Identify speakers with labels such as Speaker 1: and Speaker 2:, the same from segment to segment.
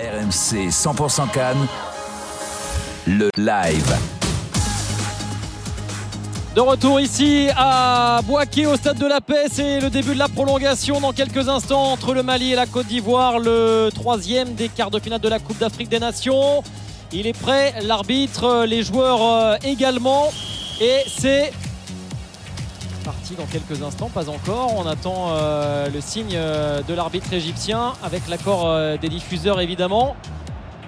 Speaker 1: RMC 100% Cannes, le live.
Speaker 2: De retour ici à Boaké au stade de la paix, c'est le début de la prolongation dans quelques instants entre le Mali et la Côte d'Ivoire, le troisième des quarts de finale de la Coupe d'Afrique des Nations. Il est prêt, l'arbitre, les joueurs euh, également. Et c'est dans quelques instants, pas encore. On attend euh, le signe euh, de l'arbitre égyptien avec l'accord euh, des diffuseurs évidemment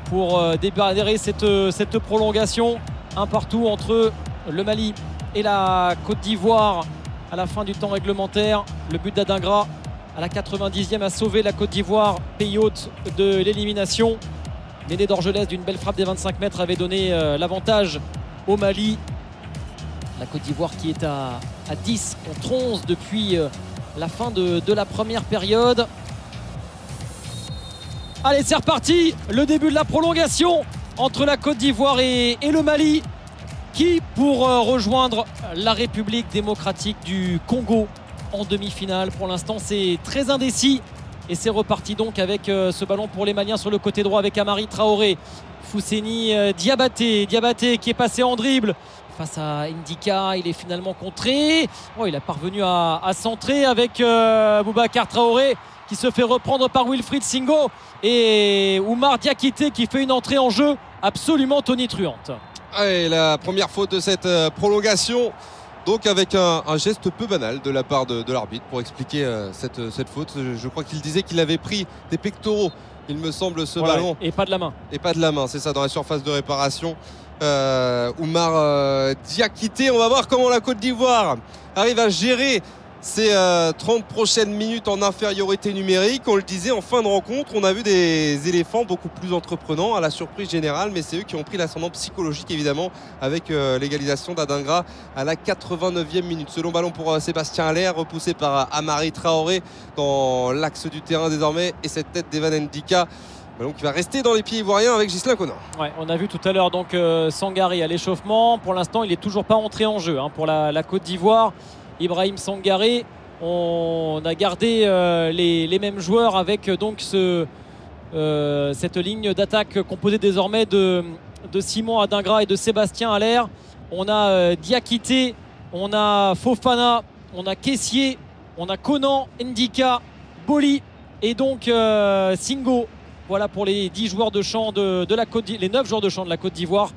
Speaker 2: pour débarrer cette, cette prolongation un partout entre le Mali et la Côte d'Ivoire à la fin du temps réglementaire. Le but d'Adingra à la 90e a sauvé la Côte d'Ivoire, pays hôte de l'élimination. Néné d'Orgelès d'une belle frappe des 25 mètres avait donné l'avantage au Mali. La Côte d'Ivoire qui est à, à 10 contre 11 depuis euh, la fin de, la première période. Allez, c'est reparti. Le début de la prolongation entre la Côte d'Ivoire et, et le Mali qui pour euh, rejoindre la République démocratique du Congo en demi-finale? Pour l'instant, c'est très indécis. Et c'est reparti donc avec euh, ce ballon pour les Maliens sur le côté droit avec Amari Traoré. Fousseni Diabaté. Diabaté qui est passé en dribble face à Indika. Il est finalement contré. Oh, il a parvenu à, centrer avec euh, Traoré qui se fait reprendre par Wilfried Singo et Oumar Diakité qui fait une entrée en jeu absolument tonitruante.
Speaker 3: Allez, la première faute de cette euh, prolongation. Donc avec un, un geste peu banal de la part de, de l'arbitre pour expliquer euh, cette, cette faute. Je, je crois qu'il disait qu'il avait pris des pectoraux, il me semble, ce
Speaker 2: Voilà,
Speaker 3: ballon.
Speaker 2: Et pas de la main.
Speaker 3: Et pas de la main, c'est ça, dans la surface de réparation. Euh, Oumar euh, Diakité, on va voir comment la Côte d'Ivoire arrive à gérer ces euh, 30 prochaines minutes en infériorité numérique. On le disait en fin de rencontre, on a vu des éléphants beaucoup plus entreprenants à la surprise générale, mais c'est eux qui ont pris l'ascendant psychologique évidemment avec euh, l'égalisation d'Adingra à la 89e minute. Selon ballon pour euh, Sébastien Aller, repoussé par euh, Amari Traoré dans l'axe du terrain désormais, et cette tête d'Evan Ndika. Ballon qui va rester dans les pieds ivoiriens avec Gislain Conan.
Speaker 2: On a vu tout à l'heure donc euh, Sangari à l'échauffement. Pour l'instant, il n'est toujours pas entré en jeu hein, pour la Côte d'Ivoire. Ibrahim Sangaré, on a gardé euh, les, mêmes joueurs avec euh, donc euh, cette ligne d'attaque composée désormais de, Simon Adingra et de Sébastien Allaire. On a Diakité, on a Fofana, on a Caissier, on a Conan, Ndika, Boli et donc Singo. Voilà pour les 10 joueurs de champ de, la Côte les 9 joueurs de champ de la Côte d'Ivoire,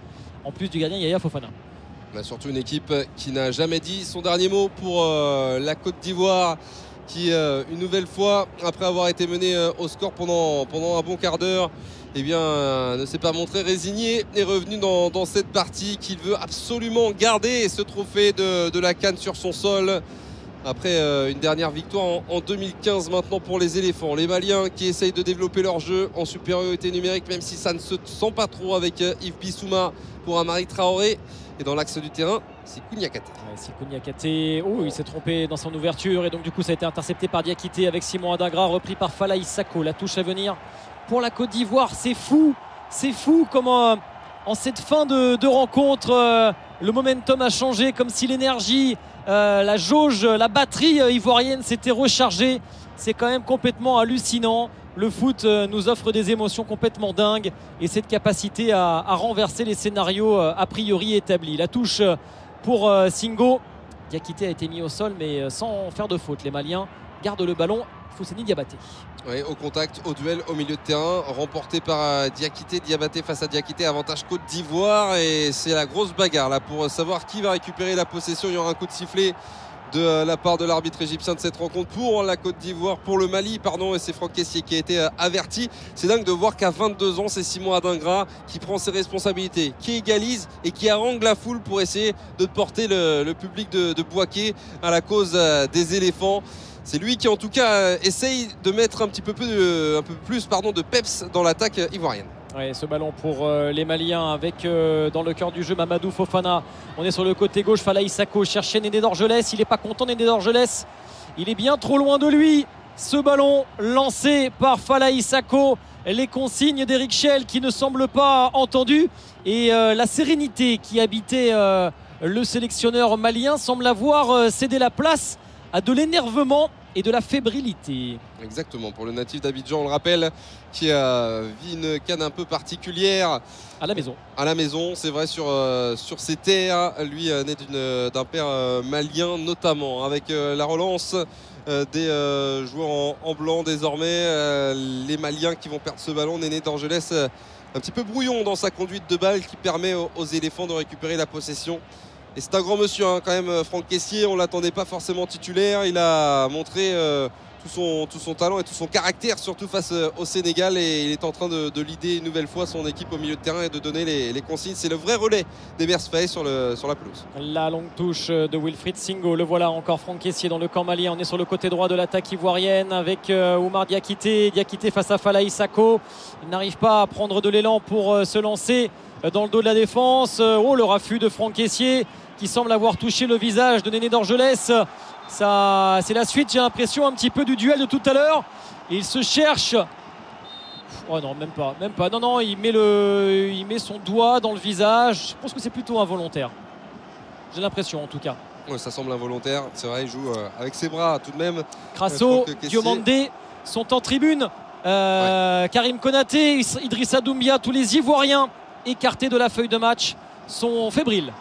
Speaker 2: en plus du gardien Yaya Fofana.
Speaker 3: On a surtout une équipe qui n'a jamais dit son dernier mot pour euh, la Côte d'Ivoire qui, euh, une nouvelle fois, après avoir été menée euh, au score pendant, pendant un bon quart d'heure, eh bien, ne s'est pas montré résigné, est revenu dans, cette partie qu'il veut absolument garder ce trophée de, la Cannes sur son sol. Après une dernière victoire en, en 2015 maintenant pour les éléphants. Les Maliens qui essayent de développer leur jeu en supériorité numérique, même si ça ne se sent pas trop avec Yves Bissouma pour Amari Traoré. Et dans l'axe du terrain, c'est Kouniakate.
Speaker 2: Ouais, oh, il s'est trompé dans son ouverture et donc du coup ça a été intercepté par Diakité avec Simon Adingra, repris par Falaï Sako. La touche à venir pour la Côte d'Ivoire, c'est fou, c'est fou comment euh, en cette fin de, rencontre euh, le momentum a changé, comme si l'énergie, euh, la jauge, la batterie ivoirienne s'était rechargée. C'est quand même complètement hallucinant. Le foot euh, nous offre des émotions complètement dingues et cette capacité à, renverser les scénarios euh, a priori établis. La touche euh, pour Singo. Diakité a été mis au sol mais sans faire de faute. Les Maliens gardent le ballon. Fousseni Diabaté.
Speaker 3: Oui, au contact, au duel, au milieu de terrain, remporté par Diakité, Diabaté face à Diakité, avantage Côte d'Ivoire et c'est la grosse bagarre là pour savoir qui va récupérer la possession. Il y aura un coup de sifflet de euh, la part de l'arbitre égyptien de cette rencontre pour la Côte d'Ivoire, pour le Mali, pardon, et c'est Franck Caissier qui a été euh, averti. C'est dingue de voir qu'à 22 ans, c'est Simon Adingra qui prend ses responsabilités, qui égalise et qui harangue la foule pour essayer de porter le, public de, Boaké à la cause euh, des éléphants. C'est lui qui en tout cas essaye de mettre un petit peu, plus pardon, de peps dans l'attaque ivoirienne.
Speaker 2: Ce ballon pour euh, les Maliens avec euh, dans le cœur du jeu Mamadou Fofana. On est sur le côté gauche, Falaï Sako cherchait Néné d'Orgelès. Il n'est pas content Néné d'Orgelès. Il est bien trop loin de lui. Ce ballon lancé par Falaï Sako. Les consignes d'Eric Schell qui ne semblent pas entendues. Et euh, la sérénité qui habitait le sélectionneur malien semble avoir cédé la place à de l'énervement et de la fébrilité.
Speaker 3: Exactement, pour le natif d'Abidjan, on le rappelle, qui a vu une canne un peu particulière.
Speaker 2: À la maison.
Speaker 3: À la maison, c'est vrai, sur, euh, sur ses terres. Lui euh, né d'un père euh, malien, notamment, avec la relance des joueurs en, blanc désormais. les Maliens qui vont perdre ce ballon. Néné d'Angeles, un petit peu brouillon dans sa conduite de balle qui permet aux éléphants de récupérer la possession. Et c'est un grand monsieur hein, quand même, euh, Franck Caissier. On l'attendait pas forcément titulaire. Il a montré euh, tout, son, talent et tout son caractère, surtout face euh, au Sénégal. Et il est en train de, de leader une nouvelle fois son équipe au milieu de terrain et de donner les, consignes. C'est le vrai relais des le, sur la pelouse.
Speaker 2: La longue touche de Wilfried Singo. Le voilà encore, Franck Caissier dans le camp malien. On est sur le côté droit de l'attaque ivoirienne avec Oumar Diakité. Diakité face à Falaï Sako. Il n'arrive pas à prendre de l'élan pour se lancer dans le dos de la défense. Oh, le raffut de Franck Caissier qui semble avoir touché le visage de Néné d'Orgelès. Ça, c'est la suite, j'ai l'impression, un petit peu du duel de tout à l'heure. Il se cherche. Oh non, même pas, même pas. Non, non, il met, le, il met son doigt dans le visage. Je pense que c'est plutôt involontaire. J'ai l'impression, en tout cas.
Speaker 3: Ouais, ça semble involontaire. C'est vrai, il joue euh, avec ses bras tout de même.
Speaker 2: Crasso, Diomandé sont en tribune. Euh, Karim Konaté, Idrissa Doumbia, tous les Ivoiriens écartés de la feuille de match sont fébriles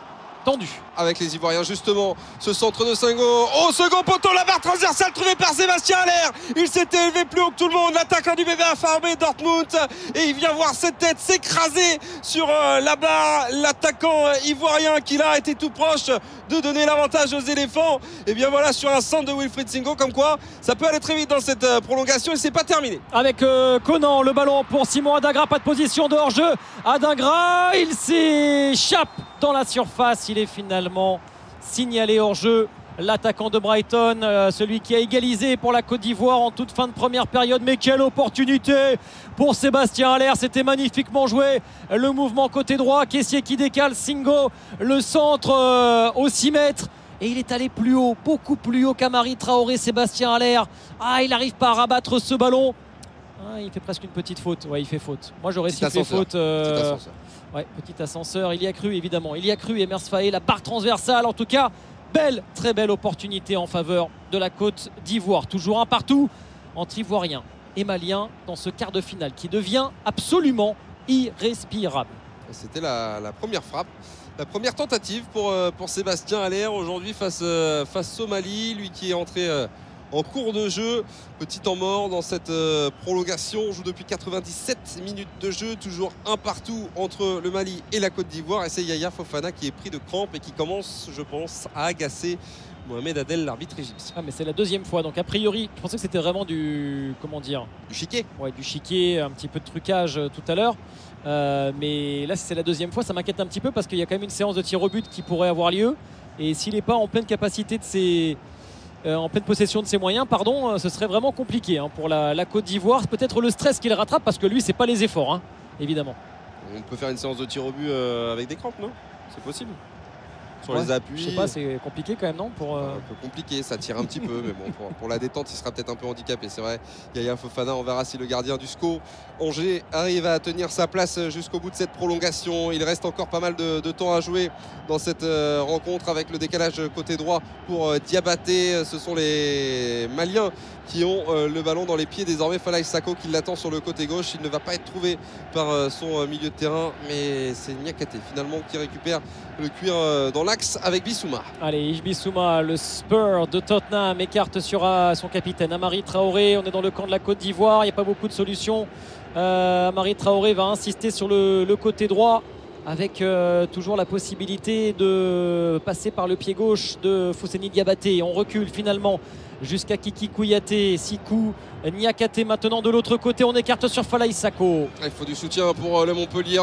Speaker 2: tendu.
Speaker 3: Avec les Ivoiriens, justement, ce centre de Singo. Oh, second poteau, la barre transversale trouvée par Sébastien Allaire. Il s'était élevé plus haut que tout le monde, l'attaquant du BVA Farmé Dortmund. Et il vient voir cette tête s'écraser sur euh, la barre. L'attaquant euh, ivoirien qui là était tout proche de donner l'avantage aux éléphants. Et bien voilà, sur un centre de Wilfried Singo, comme quoi ça peut aller très vite dans cette euh, prolongation et c'est pas terminé.
Speaker 2: Avec Conan, le ballon pour Simon Adagra, pas de position de hors-jeu. Adagra, il s'échappe dans la surface. Il est finalement signalé hors jeu. L'attaquant de Brighton, euh, celui qui a égalisé pour la Côte d'Ivoire en toute fin de première période. Mais quelle opportunité pour Sébastien Allaire. C'était magnifiquement joué. Le mouvement côté droit, caissier qui décale, Singo, le centre euh, au 6 mètres. Et il est allé plus haut, beaucoup plus haut qu'Amari Traoré, Sébastien Allaire. Ah, il n'arrive pas à rabattre ce ballon. Ah, il fait presque une petite faute. Ouais, il fait faute. Moi, j'aurais sifflé faute. Euh, Ouais, petit ascenseur, il y a cru évidemment. Il y a cru Emers Faé, la barre transversale en tout cas. Belle, très belle opportunité en faveur de la Côte d'Ivoire. Toujours un partout entre Ivoiriens et Maliens dans ce quart de finale qui devient absolument irrespirable.
Speaker 3: C'était la, première frappe, la première tentative pour, euh, Sébastien Allaire aujourd'hui face, euh, face au Mali, lui qui est entré euh, en cours de jeu. Petit temps mort dans cette euh, prolongation. On joue depuis 97 minutes de jeu, toujours un partout entre le Mali et la Côte d'Ivoire. Et c'est Yaya Fofana qui est pris de crampes et qui commence, je pense, à agacer Mohamed Adel, l'arbitre égyptien.
Speaker 2: Ah, mais c'est la deuxième fois. Donc, a priori, je pensais que c'était vraiment du. Comment dire
Speaker 3: Du chiquet
Speaker 2: Ouais, du chiquet, un petit peu de trucage euh, tout à l'heure. Euh, mais là, c'est la deuxième fois. Ça m'inquiète un petit peu parce qu'il y a quand même une séance de tir au but qui pourrait avoir lieu. Et s'il n'est pas en pleine capacité de ses en pleine possession de ses moyens, pardon, euh, ce serait vraiment compliqué hein, pour la, Côte d'Ivoire. Peut-être le stress qu'il rattrape parce que lui, c'est pas les efforts, hein, évidemment.
Speaker 3: On peut faire une séance de tir au but euh, avec des crampes, non? C'est possible sur les appuis.
Speaker 2: Je sais pas, c'est compliqué quand même, non pour,
Speaker 3: Un peu compliqué, ça tire un petit peu, mais bon, pour, la détente, il sera peut-être un peu handicapé. C'est vrai, Yaya Fofana, on verra si le gardien du SCO, Angers, arrive à tenir sa place jusqu'au bout de cette prolongation. Il reste encore pas mal de, temps à jouer dans cette rencontre avec le décalage côté droit pour Diabaté. Ce sont les Maliens qui ont euh, le ballon dans les pieds désormais. Falaï Sako qui l'attend sur le côté gauche. Il ne va pas être trouvé par euh, son euh, milieu de terrain, mais c'est Niakate finalement qui récupère le cuir dans l'axe avec Bissouma.
Speaker 2: Allez, Bissouma, le Spur de Tottenham écarte sur son capitaine Amari Traoré. On est dans le camp de la Côte d'Ivoire. Il n'y a pas beaucoup de solutions. Amari Traoré va insister sur le, côté droit avec toujours la possibilité de passer par le pied gauche de Fousseni Diabaté. On recule finalement jusqu'à Kiki Kouyaté, Sikou, Niakate maintenant de l'autre côté. On écarte sur Falaï Sako.
Speaker 3: Il faut du soutien pour euh, le Montpellier.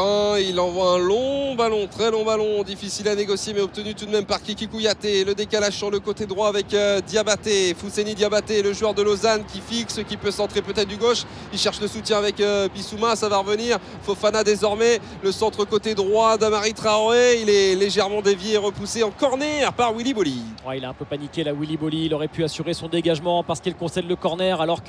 Speaker 3: Il envoie un long ballon, très long ballon, difficile à négocier mais obtenu tout de même par Kiki Kouyaté. Le décalage sur le côté droit avec euh, Diabaté, Fousseni Diabaté, le joueur de Lausanne qui fixe, qui peut centrer peut-être du gauche. Il cherche le soutien avec euh, Bissouma, ça va revenir. Fofana désormais, le centre côté droit d'Amari Traoré. Il est légèrement dévié et repoussé en corner par Willy Bolly.
Speaker 2: il a un peu paniqué là, Willy Bolly. Il aurait pu assurer son dégagement parce qu'il concède le corner alors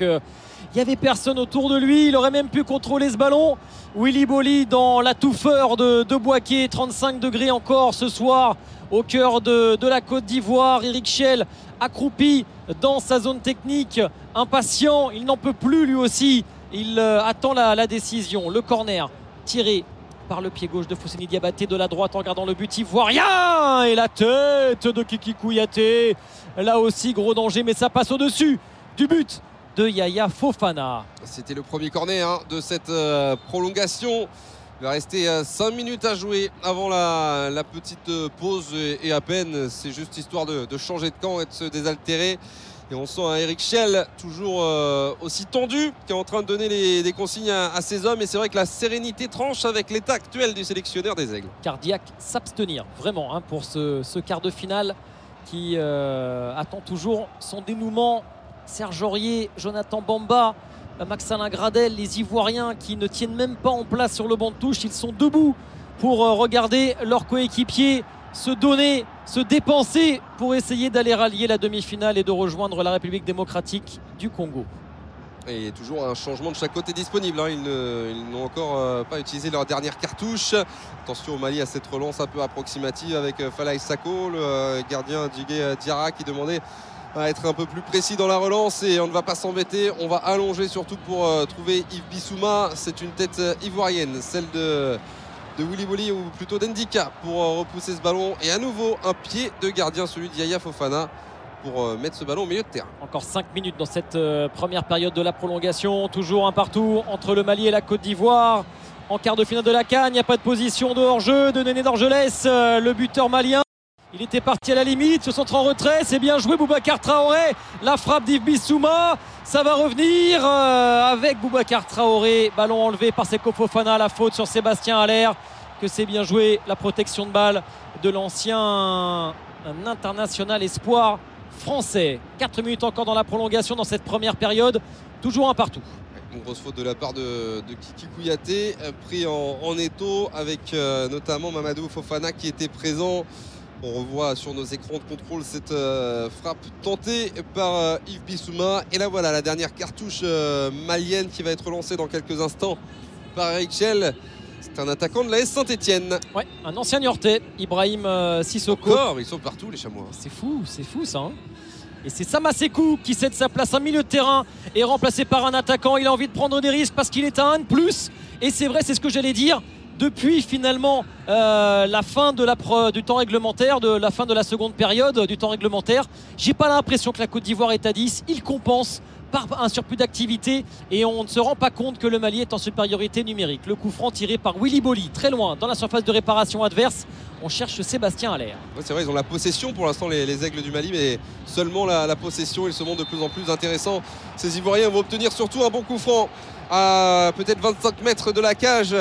Speaker 2: qu'il n'y avait personne autour de lui. Il aurait même pu contrôler ce ballon. Willy Bolly dans la touffeur de, de Boisquet, 35 degrés encore ce soir au cœur de, la Côte d'Ivoire. Eric Schell accroupi dans sa zone technique, impatient, il n'en peut plus lui aussi. Il euh, attend la, décision. Le corner tiré par le pied gauche de Fousseni Diabaté de la droite en gardant le but ivoirien et la tête de Kiki Kouyaté. Là aussi gros danger mais ça passe au-dessus du but de Yaya Fofana.
Speaker 3: C'était le premier corner hein, de cette euh, prolongation. Il va rester 5 euh, minutes à jouer avant la, petite euh, pause et, à peine. C'est juste histoire de, changer de camp et de se désaltérer. Et on sent un Eric Schell toujours euh, aussi tendu, qui est en train de donner des consignes à, ses hommes. Et c'est vrai que la sérénité tranche avec l'état actuel du sélectionneur des Aigles.
Speaker 2: Cardiaque s'abstenir, vraiment, hein, pour ce, quart de finale qui attend toujours son dénouement. Serge Aurier, Jonathan Bamba, Max-Alain Gradel, les Ivoiriens qui ne tiennent même pas en place sur le banc de touche. Ils sont debout pour euh, regarder leurs coéquipiers se donner, se dépenser pour essayer d'aller rallier la demi-finale et de rejoindre la République démocratique du Congo.
Speaker 3: Et toujours un changement de chaque côté disponible. Hein. Ils n'ont encore euh, pas utilisé leur dernière cartouche. Attention au Mali à cette relance un peu approximative avec euh, Falaï Sako, le gardien Djigé Diarra qui demandait à être un peu plus précis dans la relance et on ne va pas s'embêter. On va allonger surtout pour euh, trouver Yves Bissouma. C'est une tête euh, ivoirienne, celle de, de Willy ou plutôt d'Endika pour euh, repousser ce ballon. Et à nouveau un pied de gardien, celui d'Yaya Fofana pour mettre ce ballon au milieu de terrain.
Speaker 2: Encore 5 minutes dans cette première période de la prolongation. Toujours un partout entre le Mali et la Côte d'Ivoire. En quart de finale de la Cannes, il n'y a pas de position de hors-jeu de Néné d'Orgelès, le buteur malien. Il était parti à la limite, se centre en retrait, c'est bien joué Boubacar Traoré. La frappe d'Yves ça va revenir euh, avec Boubacar Traoré. Ballon enlevé par Seko Fofana, la faute sur Sébastien Allaire. Que c'est bien joué, la protection de balle de l'ancien international espoir français. 4 minutes encore dans la prolongation dans cette première période, toujours un partout.
Speaker 3: Une grosse faute de la part de, Kiki Kouyaté, euh, pris en, étau avec euh, notamment Mamadou Fofana qui était présent. On revoit sur nos écrans de contrôle cette euh, frappe tentée par euh, Yves Bissouma. Et là voilà la dernière cartouche euh, malienne qui va être lancée dans quelques instants par Eric Schell. C'est un attaquant de la S Saint-Etienne.
Speaker 2: Ouais, un ancien Niortais, Ibrahim Sissoko.
Speaker 3: Encore, ils sont partout les chamois.
Speaker 2: C'est fou, c'est fou ça. Hein. et c'est Samasekou qui cède sa place en milieu de terrain et remplacé par un attaquant. Il a envie de prendre des risques parce qu'il est à 1 de plus. Et c'est vrai, c'est ce que j'allais dire depuis finalement euh, la fin du temps réglementaire, de la fin de la seconde période du temps réglementaire. J'ai pas l'impression que la Côte d'Ivoire est à 10. Il compense par un surplus d'activité et on ne se rend pas compte que le Mali est en supériorité numérique. Le coup franc tiré par Willy Bolly, très loin dans la surface de réparation adverse. On cherche Sébastien Allaire.
Speaker 3: c'est vrai, ils ont la possession pour l'instant, les, aigles du Mali, mais seulement la, possession. Ils se montrent de plus en plus intéressants. Ces Ivoiriens vont obtenir surtout un bon coup franc à peut-être 25 mètres de la cage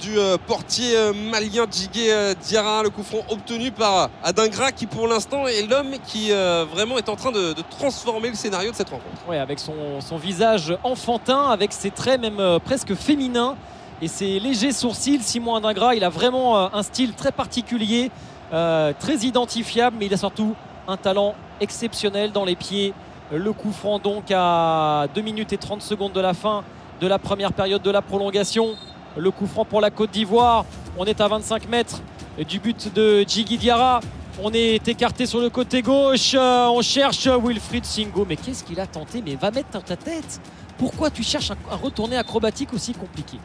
Speaker 3: du euh, portier euh, malien Djigé Diarra. Le coup franc obtenu par Adingra qui pour l'instant est l'homme qui vraiment est en train de, transformer le scénario de cette rencontre.
Speaker 2: Oui, avec son, visage enfantin, avec ses traits même presque féminins et ses légers sourcils. Simon Adingra, il a vraiment un style très particulier, très identifiable, mais il a surtout un talent exceptionnel dans les pieds. Le coup franc donc à 2 minutes et 30 secondes de la fin de la première période de la prolongation. Le coup franc pour la Côte d'Ivoire. On est à 25 mètres du but de Jiggy Diarra. On est écarté sur le côté gauche. Euh, on cherche Wilfried Singo. Mais qu'est-ce qu'il a tenté Mais va mettre ta tête. Pourquoi tu cherches un, retourné acrobatique aussi compliqué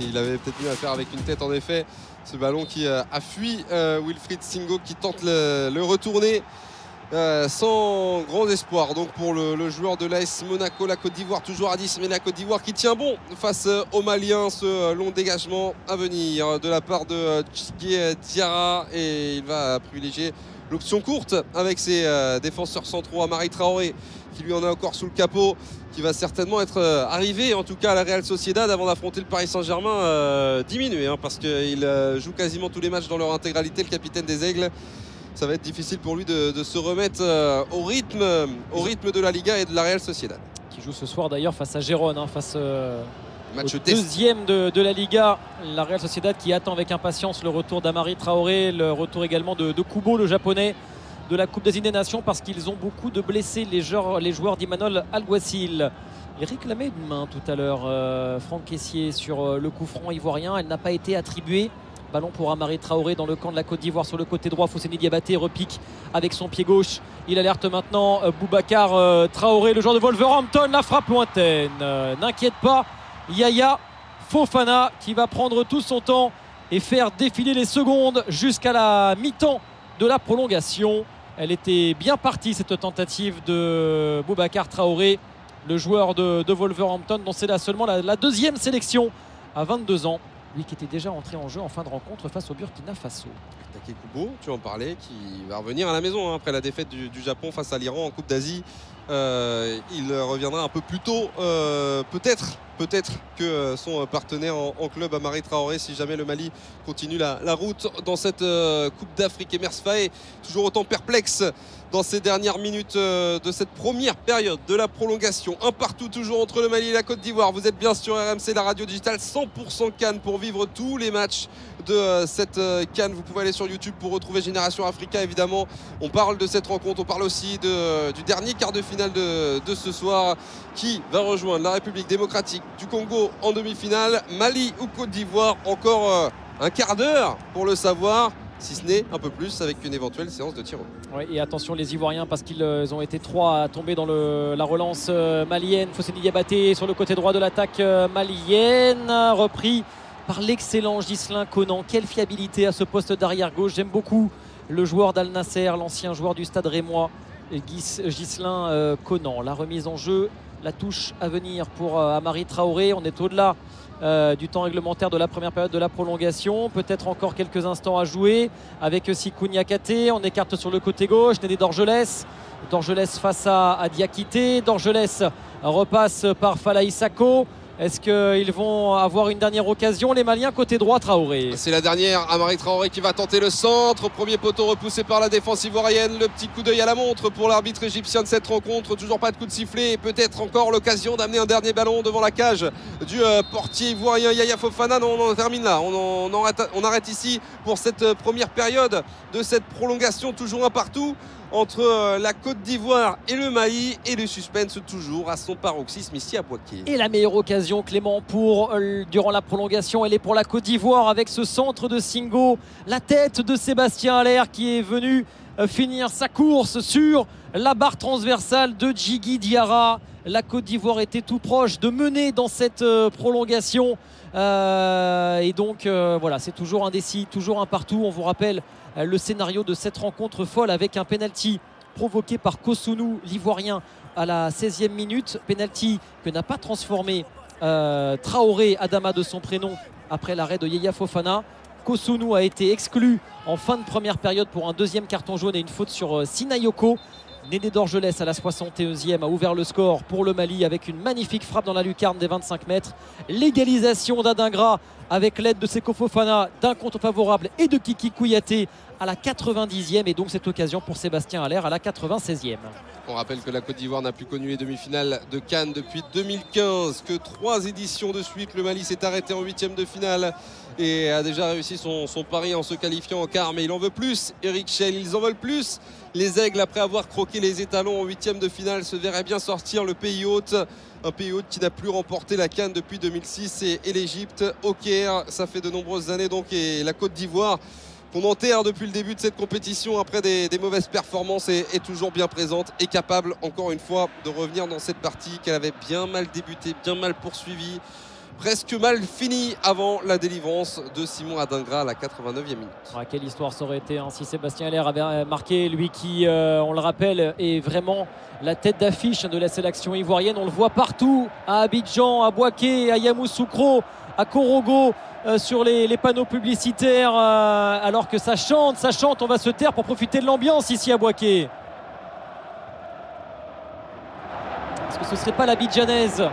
Speaker 3: Il avait peut-être mieux à faire avec une tête en effet. Ce ballon qui euh, a fui euh, Wilfried Singo qui tente le retourner. Euh, sans grand espoir donc pour le, joueur de l'AS Monaco, la Côte d'Ivoire toujours à 10 mais la Côte d'Ivoire qui tient bon face euh, aux Maliens ce euh, long dégagement à venir de la part de Tchigé Diarra. Et il va privilégier l'option courte avec ses défenseurs centraux à Marie Traoré qui lui en a encore sous le capot qui va certainement être arrivé en tout cas à la Real Sociedad avant d'affronter le Paris Saint-Germain diminué hein, parce qu'il joue quasiment tous les matchs dans leur intégralité le capitaine des Aigles ça va être difficile pour lui de, se remettre euh, au rythme, au rythme de la Liga et de la Real Sociedad.
Speaker 2: Qui joue ce soir d'ailleurs face à Gérone, hein, face euh, au deuxième de, la Liga. La Real Sociedad qui attend avec impatience le retour d'Amari Traoré, le retour également de, Kubo, le japonais, de la Coupe des Nations parce qu'ils ont beaucoup de blessés, les joueurs, les joueurs d'Imanol Alguacil. Il réclamait une main tout à l'heure, euh, Franck Caissier, sur le coup franc ivoirien. Elle n'a pas été attribuée. Ballon pour Amari Traoré dans le camp de la Côte d'Ivoire sur le côté droit. Fousseni Diabaté repique avec son pied gauche. Il alerte maintenant euh, Boubacar Traoré, le joueur de Wolverhampton. La frappe lointaine. N'inquiète pas, Yaya Fofana qui va prendre tout son temps et faire défiler les secondes jusqu'à la mi-temps de la prolongation. Elle était bien partie cette tentative de Boubacar Traoré le joueur de, Wolverhampton, dont c'est là seulement la, deuxième sélection à 22 ans. Lui qui était déjà entré en jeu en fin de rencontre face au Burkina Faso.
Speaker 3: Take Kubo, tu en parlais, qui va revenir à la maison hein, après la défaite du, Japon face à l'Iran en Coupe d'Asie. Euh, il reviendra un peu plus tôt, euh, peut-être, peut-être que son partenaire en, club, Amari Traoré, si jamais le Mali continue la, route dans cette euh, Coupe d'Afrique. Et Mersfaye, toujours autant perplexe dans ces dernières minutes euh, de cette première période de la prolongation. Un partout toujours entre le Mali et la Côte d'Ivoire. Vous êtes bien sur RMC, la radio digitale 100% Cannes pour vivre tous les matchs de euh, cette euh, Cannes. Vous pouvez aller sur YouTube pour retrouver Génération Africa évidemment. On parle de cette rencontre, on parle aussi du dernier quart de finale de, ce soir qui va rejoindre la République démocratique du Congo en demi-finale. Mali ou Côte d'Ivoire, encore un quart d'heure pour le savoir si ce n'est un peu plus avec une éventuelle séance de tir.
Speaker 2: Oui, et attention les Ivoiriens parce qu'ils euh, ont été trois à tomber dans la relance euh, malienne. Fosseni Diabaté sur le côté droit de l'attaque euh, malienne, repris par l'excellent Gislain Conan. Quelle fiabilité à ce poste d'arrière gauche. J'aime beaucoup le joueur d'Al Nasser, l'ancien joueur du Stade Rémois, Gislain Conan. La remise en jeu, la touche à venir pour Amari Traoré. On est au-delà euh, du temps réglementaire de la première période de la prolongation. Peut-être encore quelques instants à jouer avec Sikounia Kate. On écarte sur le côté gauche. Nédé Dorgelès. Dorgelès face à, à Diakité. Dorgelès repasse par Falaï Sako. Est-ce qu'ils vont avoir une dernière occasion Les Maliens côté droit, Traoré.
Speaker 3: C'est la dernière. Amari Traoré qui va tenter le centre. Premier poteau repoussé par la défense ivoirienne. Le petit coup d'œil à la montre pour l'arbitre égyptien de cette rencontre. Toujours pas de coup de sifflet. Peut-être encore l'occasion d'amener un dernier ballon devant la cage du euh, portier ivoirien Yaya Fofana. Non, on en termine là. On, on arrête ici pour cette euh, première période de cette prolongation. Toujours un partout entre euh, la Côte d'Ivoire et le Mali et le suspense toujours à son paroxysme ici à Poitiers.
Speaker 2: Et la meilleure occasion Clément pour euh, durant la prolongation elle est pour la Côte d'Ivoire avec ce centre de Singo, la tête de Sébastien Allaire qui est venu euh, finir sa course sur la barre transversale de Djigui Diarra. La Côte d'Ivoire était tout proche de mener dans cette prolongation. et donc voilà, c'est toujours indécis, toujours un partout. On vous rappelle le scénario de cette rencontre folle avec un penalty provoqué par Kosunu, l'Ivoirien, à la 16e minute. Penalty que n'a pas transformé euh, Traoré Adama de son prénom après l'arrêt de Yeya Fofana. Kosunu a été exclu en fin de première période pour un deuxième carton jaune et une faute sur euh, Sinayoko. Néné d'Orgelès à la 61e a ouvert le score pour le Mali avec une magnifique frappe dans la lucarne des 25 mètres. L'égalisation d'Adingra avec l'aide de Seko Fofana d'un compte favorable et de Kiki Kouyaté à la 90e et donc cette occasion pour Sébastien Allaire à la 96e.
Speaker 3: On rappelle que la Côte d'Ivoire n'a plus connu les demi-finales de Cannes depuis 2015, que trois éditions de suite, le Mali s'est arrêté en huitième de finale et a déjà réussi son, pari en se qualifiant en quart. Mais il en veut plus, Eric Schell, ils en veulent plus. Les Aigles, après avoir croqué les étalons en huitième de finale, se verraient bien sortir le pays hôte. Un pays hôte qui n'a plus remporté la Cannes depuis 2006 et, et l'Égypte au Caire. Ça fait de nombreuses années donc et la Côte d'Ivoire qu'on enterre depuis le début de cette compétition après des, mauvaises performances est, toujours bien présente et capable encore une fois de revenir dans cette partie qu'elle avait bien mal débuté, bien mal poursuivie presque mal fini avant la délivrance de Simon Adingra à la 89e minute.
Speaker 2: quelle histoire ça aurait été hein, si Sébastien Allaire avait marqué, lui qui, euh, on le rappelle, est vraiment la tête d'affiche de la sélection ivoirienne. On le voit partout, à Abidjan, à Boaké, à Yamoussoukro, à Korogo. Euh, sur les, panneaux publicitaires euh, alors que ça chante, ça chante, on va se taire pour profiter de l'ambiance ici à Boaké. Est-ce que ce ne serait pas la Bidjanaise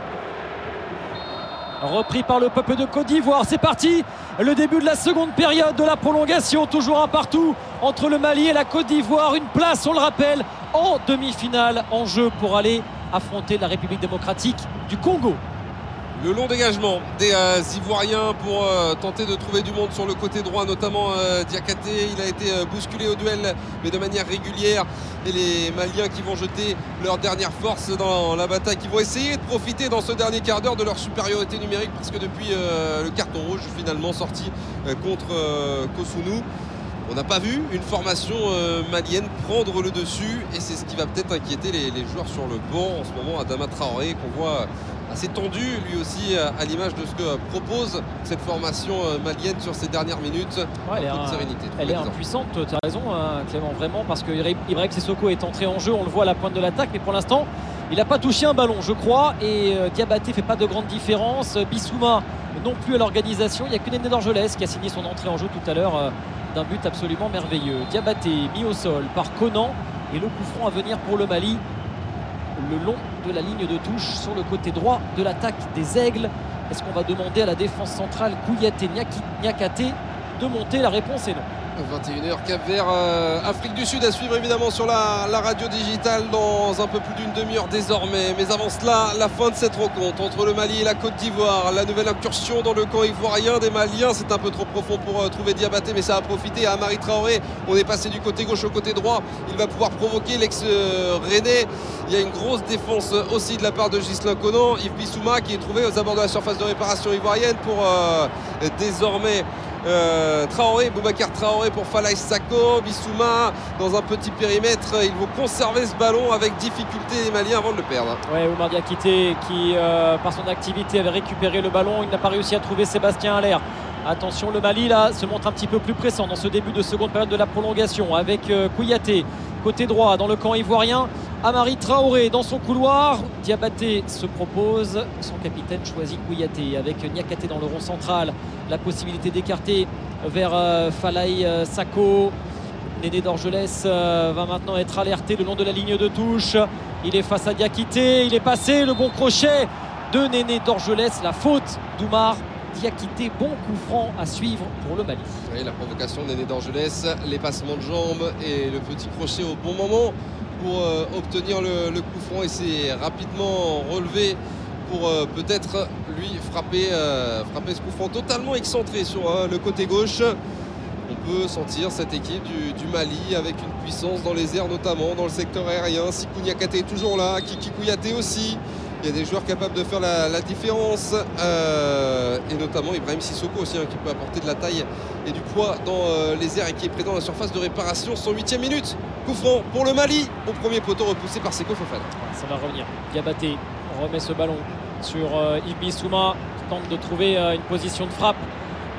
Speaker 2: repris par le peuple de Côte d'Ivoire. C'est parti, le début de la seconde période de la prolongation, toujours un partout entre le Mali et la Côte d'Ivoire. Une place, on le rappelle, en demi-finale en jeu pour aller affronter la République démocratique du Congo.
Speaker 3: Le long dégagement des euh, Ivoiriens pour euh, tenter de trouver du monde sur le côté droit, notamment euh. Il a été euh, bousculé au duel, mais de manière régulière. Et les Maliens qui vont jeter leur dernière force dans la bataille, qui vont essayer de profiter dans ce dernier quart d'heure de leur supériorité numérique, parce que depuis le carton rouge finalement sorti contre Kosunu, on n'a pas vu une formation euh, malienne prendre le dessus et c'est ce qui va peut-être inquiéter les, les joueurs sur le banc en ce moment. Adama Traoré qu'on voit assez tendu lui aussi à, l'image de ce que propose cette formation euh, malienne sur ces dernières minutes.
Speaker 2: Ouais, elle est,
Speaker 3: Un peu de
Speaker 2: un-
Speaker 3: sérénité.
Speaker 2: elle est impuissante, tu as raison hein, Clément, vraiment, parce que Ibrahim Sissoko est entré en jeu, on le voit à la pointe de l'attaque, mais pour l'instant, il n'a pas touché un ballon, je crois, et euh, Diabaté fait pas de grande différence. Euh, Bissouma non plus à l'organisation. Il n'y a Néné d'Orgelès qui a signé son entrée en jeu tout à l'heure euh, d'un but absolument merveilleux. Diabaté mis au sol par Conan et le coup franc à venir pour le Mali le long de la ligne de touche sur le côté droit de l'attaque des Aigles. Est-ce qu'on va demander à la défense centrale Kouyaté Niaki- Niakate de monter La réponse est non.
Speaker 3: 21h Cap Vert, euh, Afrique du Sud à suivre évidemment sur la, la radio digitale dans un peu plus d'une demi-heure désormais. Mais avant cela, la fin de cette rencontre entre le Mali et la Côte d'Ivoire. La nouvelle incursion dans le camp ivoirien des Maliens. C'est un peu trop profond pour euh, trouver Diabaté, mais ça a profité à Amari Traoré. On est passé du côté gauche au côté droit. Il va pouvoir provoquer l'ex-René. Il y a une grosse défense aussi de la part de Gislain Conan. Yves Bissouma qui est trouvé aux abords de la surface de réparation ivoirienne pour euh, désormais euh, Traoré, Boubacar Traoré pour Falaï Sako, Bissouma dans un petit périmètre. Ils vont conserver ce ballon avec difficulté les Maliens avant de le perdre.
Speaker 2: Ouais, Oumar Diakité qui, euh, par son activité, avait récupéré le ballon. Il n'a pas réussi à trouver Sébastien Allaire. Attention, le Mali là se montre un petit peu plus pressant dans ce début de seconde période de la prolongation avec euh, côté droit dans le camp ivoirien. Amari Traoré dans son couloir. Diabaté se propose. Son capitaine choisit Kouyaté avec Niakate dans le rond central. La possibilité d'écarter vers euh, Falaï euh, Sako. Néné d'Orgelès euh, va maintenant être alerté le long de la ligne de touche. Il est face à Diakité. Il est passé. Le bon crochet de Néné d'Orgelès. La faute d'Oumar Diakité. Bon coup franc à suivre pour le Mali.
Speaker 3: Oui, la provocation d'Aîné d'Angelès, les passements de jambes et le petit crochet au bon moment pour euh, obtenir le, coup franc et c'est rapidement relevé pour euh, peut-être lui frapper, euh, frapper ce coup franc totalement excentré sur le côté gauche. On peut sentir cette équipe du, Mali avec une puissance dans les airs notamment, dans le secteur aérien. Sikou Niakate est toujours là, Kiki Kouyaté aussi. Il y a des joueurs capables de faire la, différence et notamment Ibrahim Sissoko aussi hein, qui peut apporter de la taille et du poids dans les airs et qui est présent dans la surface de réparation. 108e minute, coup franc pour le Mali au premier poteau repoussé par Seko Fofana.
Speaker 2: Ça va revenir. Diabaté remet ce ballon sur euh, Bissouma qui tente de trouver euh, une position de frappe.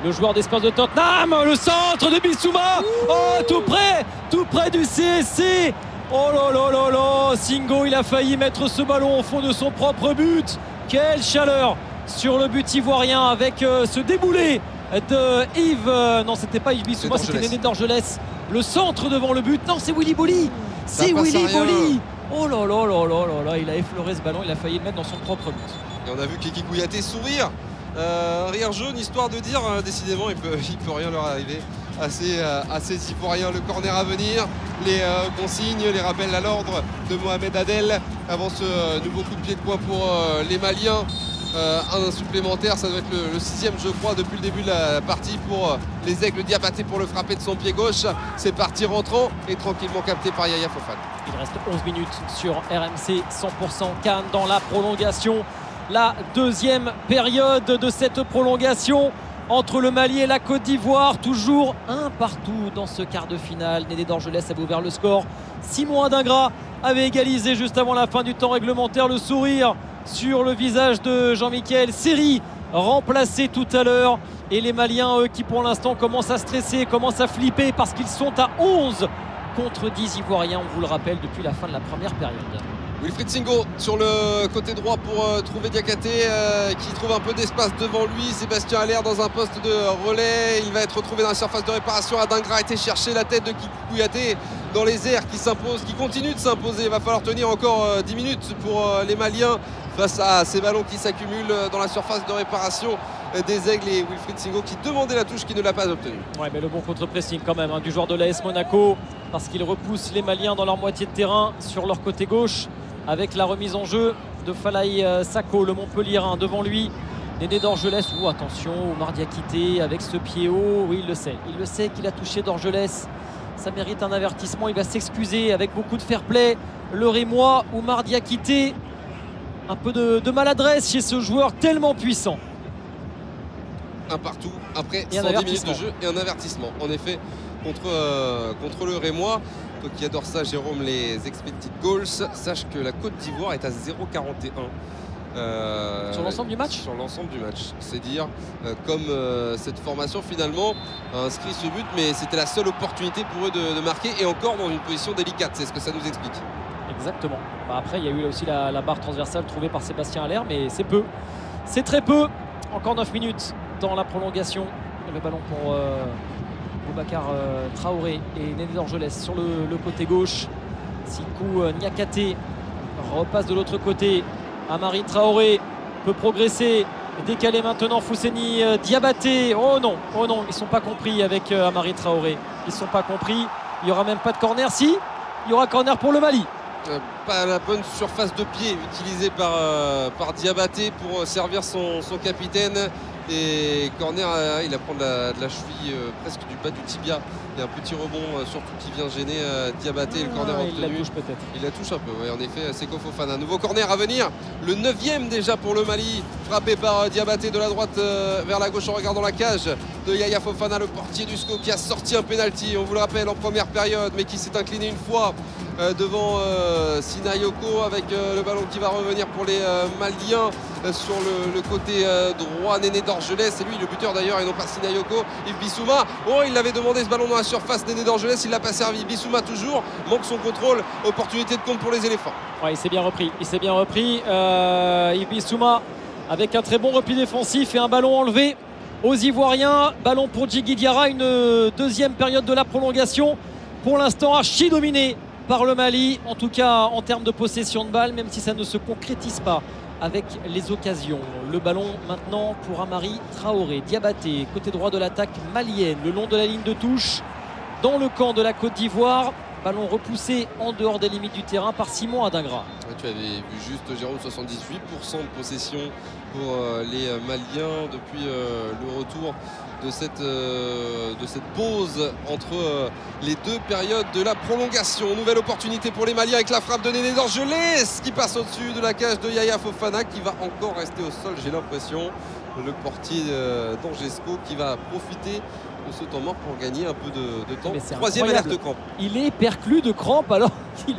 Speaker 2: Le joueur d'espace de Tottenham, le centre de Bissouma. Oh, tout près, tout près du CSC. Oh là là là là, Singo, il a failli mettre ce ballon au fond de son propre but. Quelle chaleur sur le but ivoirien avec euh, ce déboulé de Yves. euh, non, c'était pas Yves Bissouma, c'était. Néné d'Orgelès. Le centre devant le but. Non, c'est Willy Bolly. C'est Willy. Bolly. Oh là là là là là là, il a effleuré ce ballon, il a failli le mettre dans son propre but.
Speaker 3: Et on a vu Kiki Kouyaté sourire. Euh, rire jaune, histoire de dire, euh, décidément, il peut, il peut rien leur arriver. Assez, euh, assez ivoirien, le corner à venir, les consignes, les rappels à l'ordre de Mohamed Adel avant ce nouveau coup de pied de poing pour les Maliens. Euh, un supplémentaire, ça doit être le, sixième, je crois, depuis le début de la partie pour euh, les aigles Diabaté pour le frapper de son pied gauche. C'est parti rentrant et tranquillement capté par Yaya Fofana.
Speaker 2: Il reste 11 minutes sur RMC 100% Cannes dans la prolongation. La deuxième période de cette prolongation entre le Mali et la Côte d'Ivoire. Toujours un partout dans ce quart de finale. Néné d'Orgelès avait ouvert le score. Simon Adingra avait égalisé juste avant la fin du temps réglementaire. Le sourire sur le visage de Jean-Michel Seri, remplacé tout à l'heure. Et les Maliens, eux, qui pour l'instant commencent à stresser, commencent à flipper parce qu'ils sont à 11 contre 10 Ivoiriens, on vous le rappelle, depuis la fin de la première période.
Speaker 3: Wilfried Singo sur le côté droit pour euh, trouver Diakate euh, qui trouve un peu d'espace devant lui. Sébastien Allaire dans un poste de relais. Il va être retrouvé dans la surface de réparation. Adingra a été chercher la tête de Kikouyaté dans les airs qui s'impose, qui continue de s'imposer. Il va falloir tenir encore euh, 10 minutes pour euh, les Maliens face à ces ballons qui s'accumulent euh, dans la surface de réparation euh, des Aigles et Wilfried Singo qui demandait la touche qui ne l'a pas obtenue.
Speaker 2: Ouais, mais le bon contre-pressing quand même hein, du joueur de l'AS Monaco parce qu'il repousse les Maliens dans leur moitié de terrain sur leur côté gauche avec la remise en jeu de Falaï euh, Sako, le Montpellierin devant lui. Néné d'Orgelès, ou attention, Omar Diakité avec ce pied haut, oui il le sait, il le sait qu'il a touché d'Orgelès, ça mérite un avertissement, il va s'excuser avec beaucoup de fair play, le Rémois, Omar Diakité, un peu de, maladresse chez ce joueur tellement puissant.
Speaker 3: Un partout, après 110 minutes de jeu et un avertissement, en effet, contre, euh, contre le Rémois. Toi qui adore ça, Jérôme, les expected goals, sache que la Côte d'Ivoire est à 0,41.
Speaker 2: Euh, sur l'ensemble du match
Speaker 3: Sur l'ensemble du match. C'est dire euh, comme euh, cette formation finalement a inscrit ce but, mais c'était la seule opportunité pour eux de, marquer et encore dans une position délicate. C'est ce que ça nous explique.
Speaker 2: Exactement. Bah, après, il y a eu aussi la, barre transversale trouvée par Sébastien Allaire, mais c'est peu. C'est très peu. Encore 9 minutes dans la prolongation. Le ballon pour Boubacar Traoré et Néné d'Orgelès sur le, le, côté gauche. Sikou Niakate repasse de l'autre côté. Amari Traoré peut progresser. Décalé maintenant Fousseni euh, Diabaté. Oh non, oh non, ils ne sont pas compris avec euh, Amari Traoré. Ils ne sont pas compris. Il n'y aura même pas de corner. Si, il y aura corner pour le Mali.
Speaker 3: Euh, pas la bonne surface de pied utilisée par, par Diabaté pour servir son, son capitaine. Et corner, il apprend de la, de la cheville presque du bas du tibia. Il y a un petit rebond, euh, surtout qui vient gêner euh, Diabaté. le corner
Speaker 2: ah,
Speaker 3: obtenu.
Speaker 2: Il la touche peut-être.
Speaker 3: Il la touche un peu, oui, en effet. C'est Kofofana. Nouveau corner à venir. Le 9 déjà pour le Mali. Frappé par euh, Diabaté de la droite vers la gauche en regardant la cage de Yaya Fofana, le portier du SCO qui a sorti un penalty, on vous le rappelle, en première période, mais qui s'est incliné une fois devant Sinayoko avec le ballon qui va revenir pour les Maliens sur le, côté droit. Néné d'Orgelès, c'est lui le buteur d'ailleurs et non pas Sinayoko. Yves Bissouma, oh il avait demandé ce ballon dans surface Néné d'Orgelès, il l'a pas servi. Bissouma toujours, manque son contrôle, opportunité de compte pour les éléphants.
Speaker 2: Il s'est bien repris, il s'est bien repris. Euh, Bissouma avec un très bon repli défensif et un ballon enlevé aux Ivoiriens. Ballon pour Djigui Diarra, une deuxième période de la prolongation. Pour l'instant, archi dominé par le Mali, en tout cas en termes de possession de balle, même si ça ne se concrétise pas avec les occasions. Le ballon maintenant pour Amari Traoré. Diabaté, côté droit de l'attaque malienne, le long de la ligne de touche, dans le camp de la Côte d'Ivoire. Ballon repoussé en dehors des limites du terrain par Simon Adingra.
Speaker 3: Tu avais vu juste Jérôme 78% de possession pour euh, les euh, Maliens depuis euh, le retour de cette, pause entre les deux périodes de la prolongation. Nouvelle opportunité pour les Maliens avec la frappe de Néné d'Orgelès qui passe au-dessus de la cage de Yaya Fofana qui va encore rester au sol, j'ai l'impression. Le portier d'Angesco qui va profiter de ce temps mort pour gagner un peu de, temps. Troisième alerte de crampe.
Speaker 2: Il est perclus de crampe alors qu'il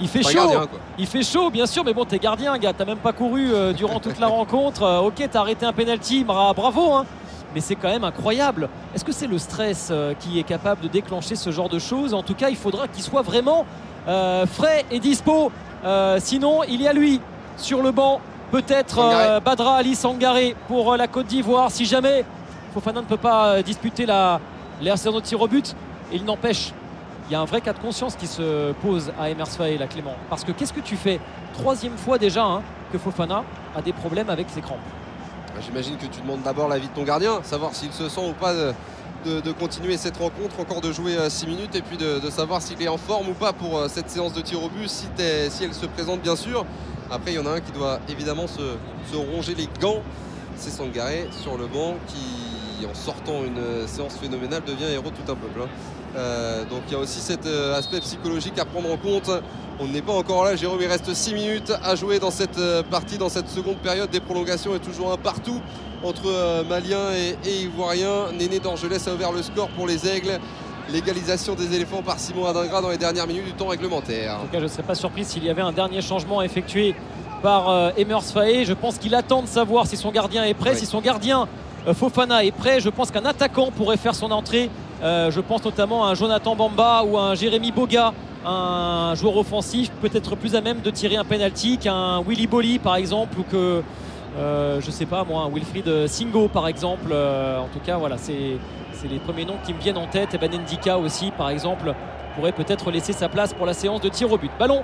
Speaker 2: il fait chaud. il fait chaud, bien sûr, mais bon, t'es gardien, gars. T'as même pas couru euh, durant toute la rencontre. Euh, ok, t'as arrêté un penalty, bravo. Hein. Mais c'est quand même incroyable. Est-ce que c'est le stress euh, qui est capable de déclencher ce genre de choses? En tout cas, il faudra qu'il soit vraiment frais et dispo. sinon, il y a lui sur le banc. Peut-être Badra Ali Sangaré pour la Côte d'Ivoire. Si jamais Fofana ne peut pas disputer la, les séance de tir au but, il n'empêche il y a un vrai cas de conscience qui se pose à Emers Faé, là, Clément. Parce que qu'est-ce que tu fais Troisième fois déjà hein, que Fofana a des problèmes avec ses crampes?
Speaker 3: Bah, j'imagine que tu demandes d'abord l'avis de ton gardien, savoir s'il se sent ou pas de, continuer cette rencontre, encore de jouer 6 euh, minutes et puis de, savoir s'il est en forme ou pas pour euh, cette séance de tir au but, si, si elle se présente bien sûr. Après, il y en a un qui doit évidemment se, ronger les gants. C'est Sangaré sur le banc qui, en sortant une euh, séance phénoménale, devient héros tout un peuple. Hein. Euh, donc il y a aussi cet euh, aspect psychologique à prendre en compte. On n'est pas encore là, Jérôme, il reste 6 minutes à jouer dans cette partie, dans cette seconde période des prolongations et toujours un partout entre Maliens et, Ivoiriens. Néné d'Orgelès a ouvert le score pour les Aigles. Légalisation des éléphants par Simon Adingra dans les dernières minutes du temps réglementaire.
Speaker 2: En tout cas, je ne serais pas surpris s'il y avait un dernier changement effectué par Emers Faé. Je pense qu'il attend de savoir si son gardien est prêt. Si son gardien Fofana est prêt, je pense qu'un attaquant pourrait faire son entrée euh, je pense notamment à un Jonathan Bamba ou à un Jérémy Boga, un joueur offensif peut-être plus à même de tirer un penalty qu'un Willy Bolly par exemple ou que euh, je sais pas moi un Wilfried Singo par exemple. Euh, en tout cas voilà c'est les premiers noms qui me viennent en tête. Et Ben Ndika aussi par exemple pourrait peut-être laisser sa place pour la séance de tir au but. Ballon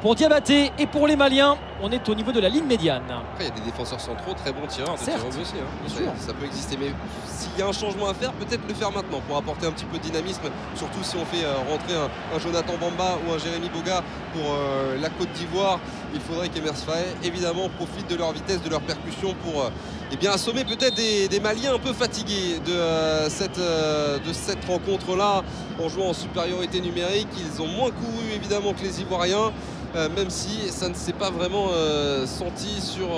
Speaker 2: pour Diabaté et pour les Maliens. On est au niveau de la ligne médiane.
Speaker 3: Après, il y a des défenseurs centraux, très bons tireurs, des
Speaker 2: Certes,
Speaker 3: tireurs aussi. hein.
Speaker 2: bien
Speaker 3: Ça-
Speaker 2: sûr.
Speaker 3: Ça peut exister, mais s'il y a un changement à faire, peut-être le faire maintenant pour apporter un petit peu de dynamisme, surtout si on fait euh, rentrer un, un Jonathan Bamba ou un Jérémy Boga pour euh, la Côte d'Ivoire. Il faudrait qu'Emers Faé, évidemment, profite de leur vitesse, de leur percussion pour euh, eh bien, assommer peut-être des, Maliens un peu fatigués de, euh, cette, euh, cette rencontre-là en jouant en supériorité numérique. Ils ont moins couru évidemment que les Ivoiriens. Euh, même si ça ne s'est pas vraiment senti sur,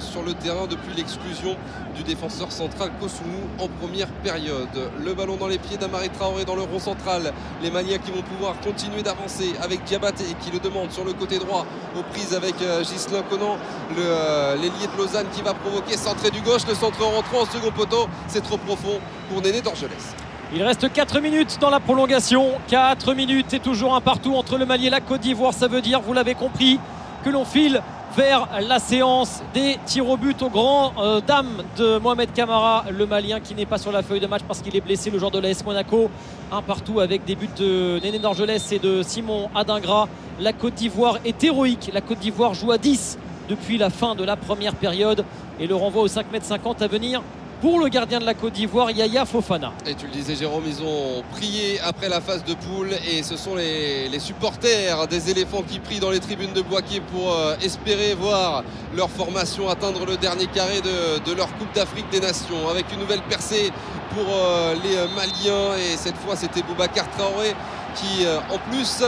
Speaker 3: sur le terrain depuis l'exclusion du défenseur central Kosoumou en première période. Le ballon dans les pieds d'Amari Traoré dans le rond central. Les Maliens qui vont pouvoir continuer d'avancer avec Diabaté qui le demande sur le côté droit aux prises avec Ghislain Conan, l'ailier de Lausanne qui va provoquer centré du gauche, le centre rentrant en second poteau. C'est trop profond pour Néné Dorgelès.
Speaker 2: Il reste 4 minutes dans la prolongation. 4 minutes et toujours un partout entre le Mali et la Côte d'Ivoire. Ça veut dire, vous l'avez compris, que l'on file vers la séance des tirs au but au grand euh, dame de Mohamed Camara, le Malien qui n'est pas sur la feuille de match parce qu'il est blessé, le joueur de l'AS Monaco. Un partout avec des buts de Néné Dorgelès et de Simon Adingra. La Côte d'Ivoire est héroïque. La Côte d'Ivoire joue à 10 depuis la fin de la première période et le renvoi aux 5m50 à venir pour le gardien de la Côte d'Ivoire, Yaya Fofana.
Speaker 3: Et tu le disais Jérôme, ils ont prié après la phase de poule et ce sont les, supporters des éléphants qui prient dans les tribunes de Boisquier pour euh, espérer voir leur formation atteindre le dernier carré de, leur Coupe d'Afrique des Nations avec une nouvelle percée pour euh, les euh, Maliens et cette fois c'était Boubacar Traoré qui en plus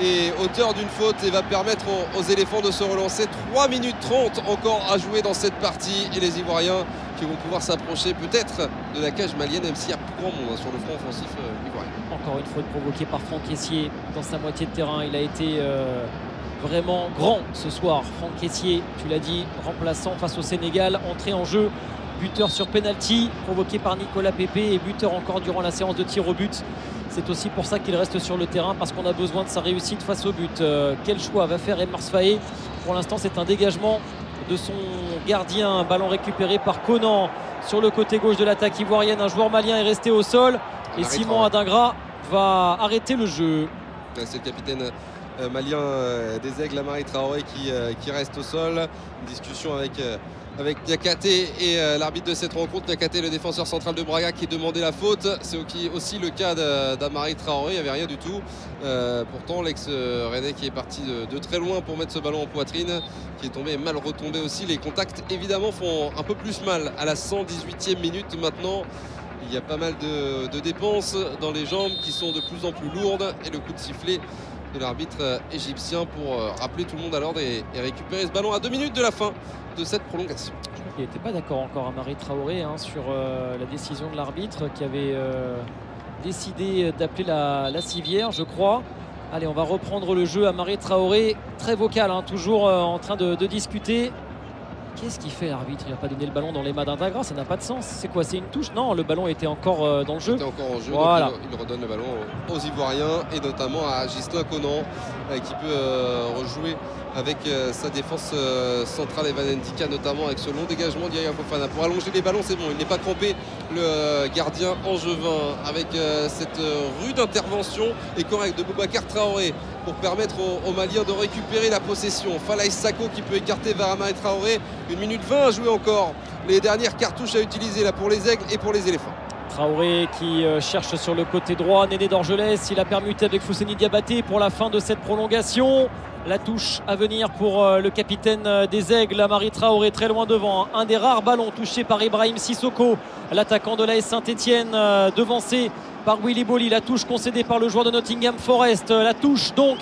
Speaker 3: est auteur d'une faute et va permettre aux, éléphants de se relancer 3 minutes 30 encore à jouer dans cette partie et les Ivoiriens qui vont pouvoir s'approcher peut-être de la cage malienne, même s'il y a grand monde hein, sur le front offensif euh, ivoirien.
Speaker 2: Encore une faute provoquée par Franck Caissier dans sa moitié de terrain. Il a été euh, vraiment grand ce soir. Franck Caissier, tu l'as dit, remplaçant face au Sénégal, entré en jeu, buteur sur penalty provoqué par Nicolas Pépé et buteur encore durant la séance de tir au but. C'est aussi pour ça qu'il reste sur le terrain parce qu'on a besoin de sa réussite face au but. Euh, quel choix va faire Emers Faé? Pour l'instant, c'est un dégagement de son gardien. Ballon récupéré par Conan sur le côté gauche de l'attaque ivoirienne. Un joueur malien est resté au sol. Et Simon. Adingra va arrêter le jeu.
Speaker 3: C'est le capitaine euh, malien euh, des Aigles, Amari Traoré, qui, qui reste au sol. Une discussion avec, avec Diakate et euh, l'arbitre de cette rencontre. Diakate, le défenseur central de Braga, qui demandait la faute. C'est aussi- le cas d'Amari Traoré. Il n'y avait rien du tout. Euh, pourtant, l'ex-Rennais qui est parti de, très loin pour mettre ce ballon en poitrine, qui est tombé et mal retombé aussi. Les contacts, évidemment, font un peu plus mal à la 118e minute maintenant. Il y a pas mal de dépenses dans les jambes qui sont de plus en plus lourdes et le coup de sifflet de l'arbitre euh, égyptien pour euh, rappeler tout le monde à l'ordre et, récupérer ce ballon à deux minutes de la fin de cette prolongation.
Speaker 2: Je crois qu'il n'était pas d'accord encore à Marie Traoré hein, sur euh, la décision de l'arbitre qui avait décidé d'appeler la, civière, je crois. Allez, on va reprendre le jeu à Marie Traoré, très vocal, hein, toujours en train de discuter. Qu'est-ce qu'il fait l'arbitre? Il n'a pas donné le ballon dans les mains d'Intagra, ça n'a pas de sens. C'est quoi? C'est une touche? Non, le ballon était encore euh, dans le
Speaker 3: Il
Speaker 2: jeu.
Speaker 3: était encore en jeu,
Speaker 2: Voilà.
Speaker 3: donc il, il redonne le ballon aux Ivoiriens et notamment à Gislain Conan euh, qui peut euh, rejouer avec sa défense centrale Evan Ndika notamment avec ce long dégagement d'Yaya Fofana. Pour allonger les ballons, c'est bon, il n'est pas crampé le gardien angevin avec cette rude intervention et correcte de Boubacar Traoré pour permettre aux, Maliens de récupérer la possession. Falaï Sako qui peut écarter vers Amari Traoré. Une minute 20 à jouer encore. Les dernières cartouches à utiliser là pour les aigles et pour les éléphants.
Speaker 2: Traoré qui euh, cherche sur le côté droit. Néné d'Orgelès, il a permuté avec Fousseni Diabaté pour la fin de cette prolongation. La touche à venir pour euh, le capitaine euh, des Aigles, Amari Traoré, très loin devant. Un des rares ballons touchés par Ibrahim Sissoko, l'attaquant de l'AS Saint-Etienne, devancé par Willy Bolly. La touche concédée par le joueur de Nottingham Forest. Euh, La touche donc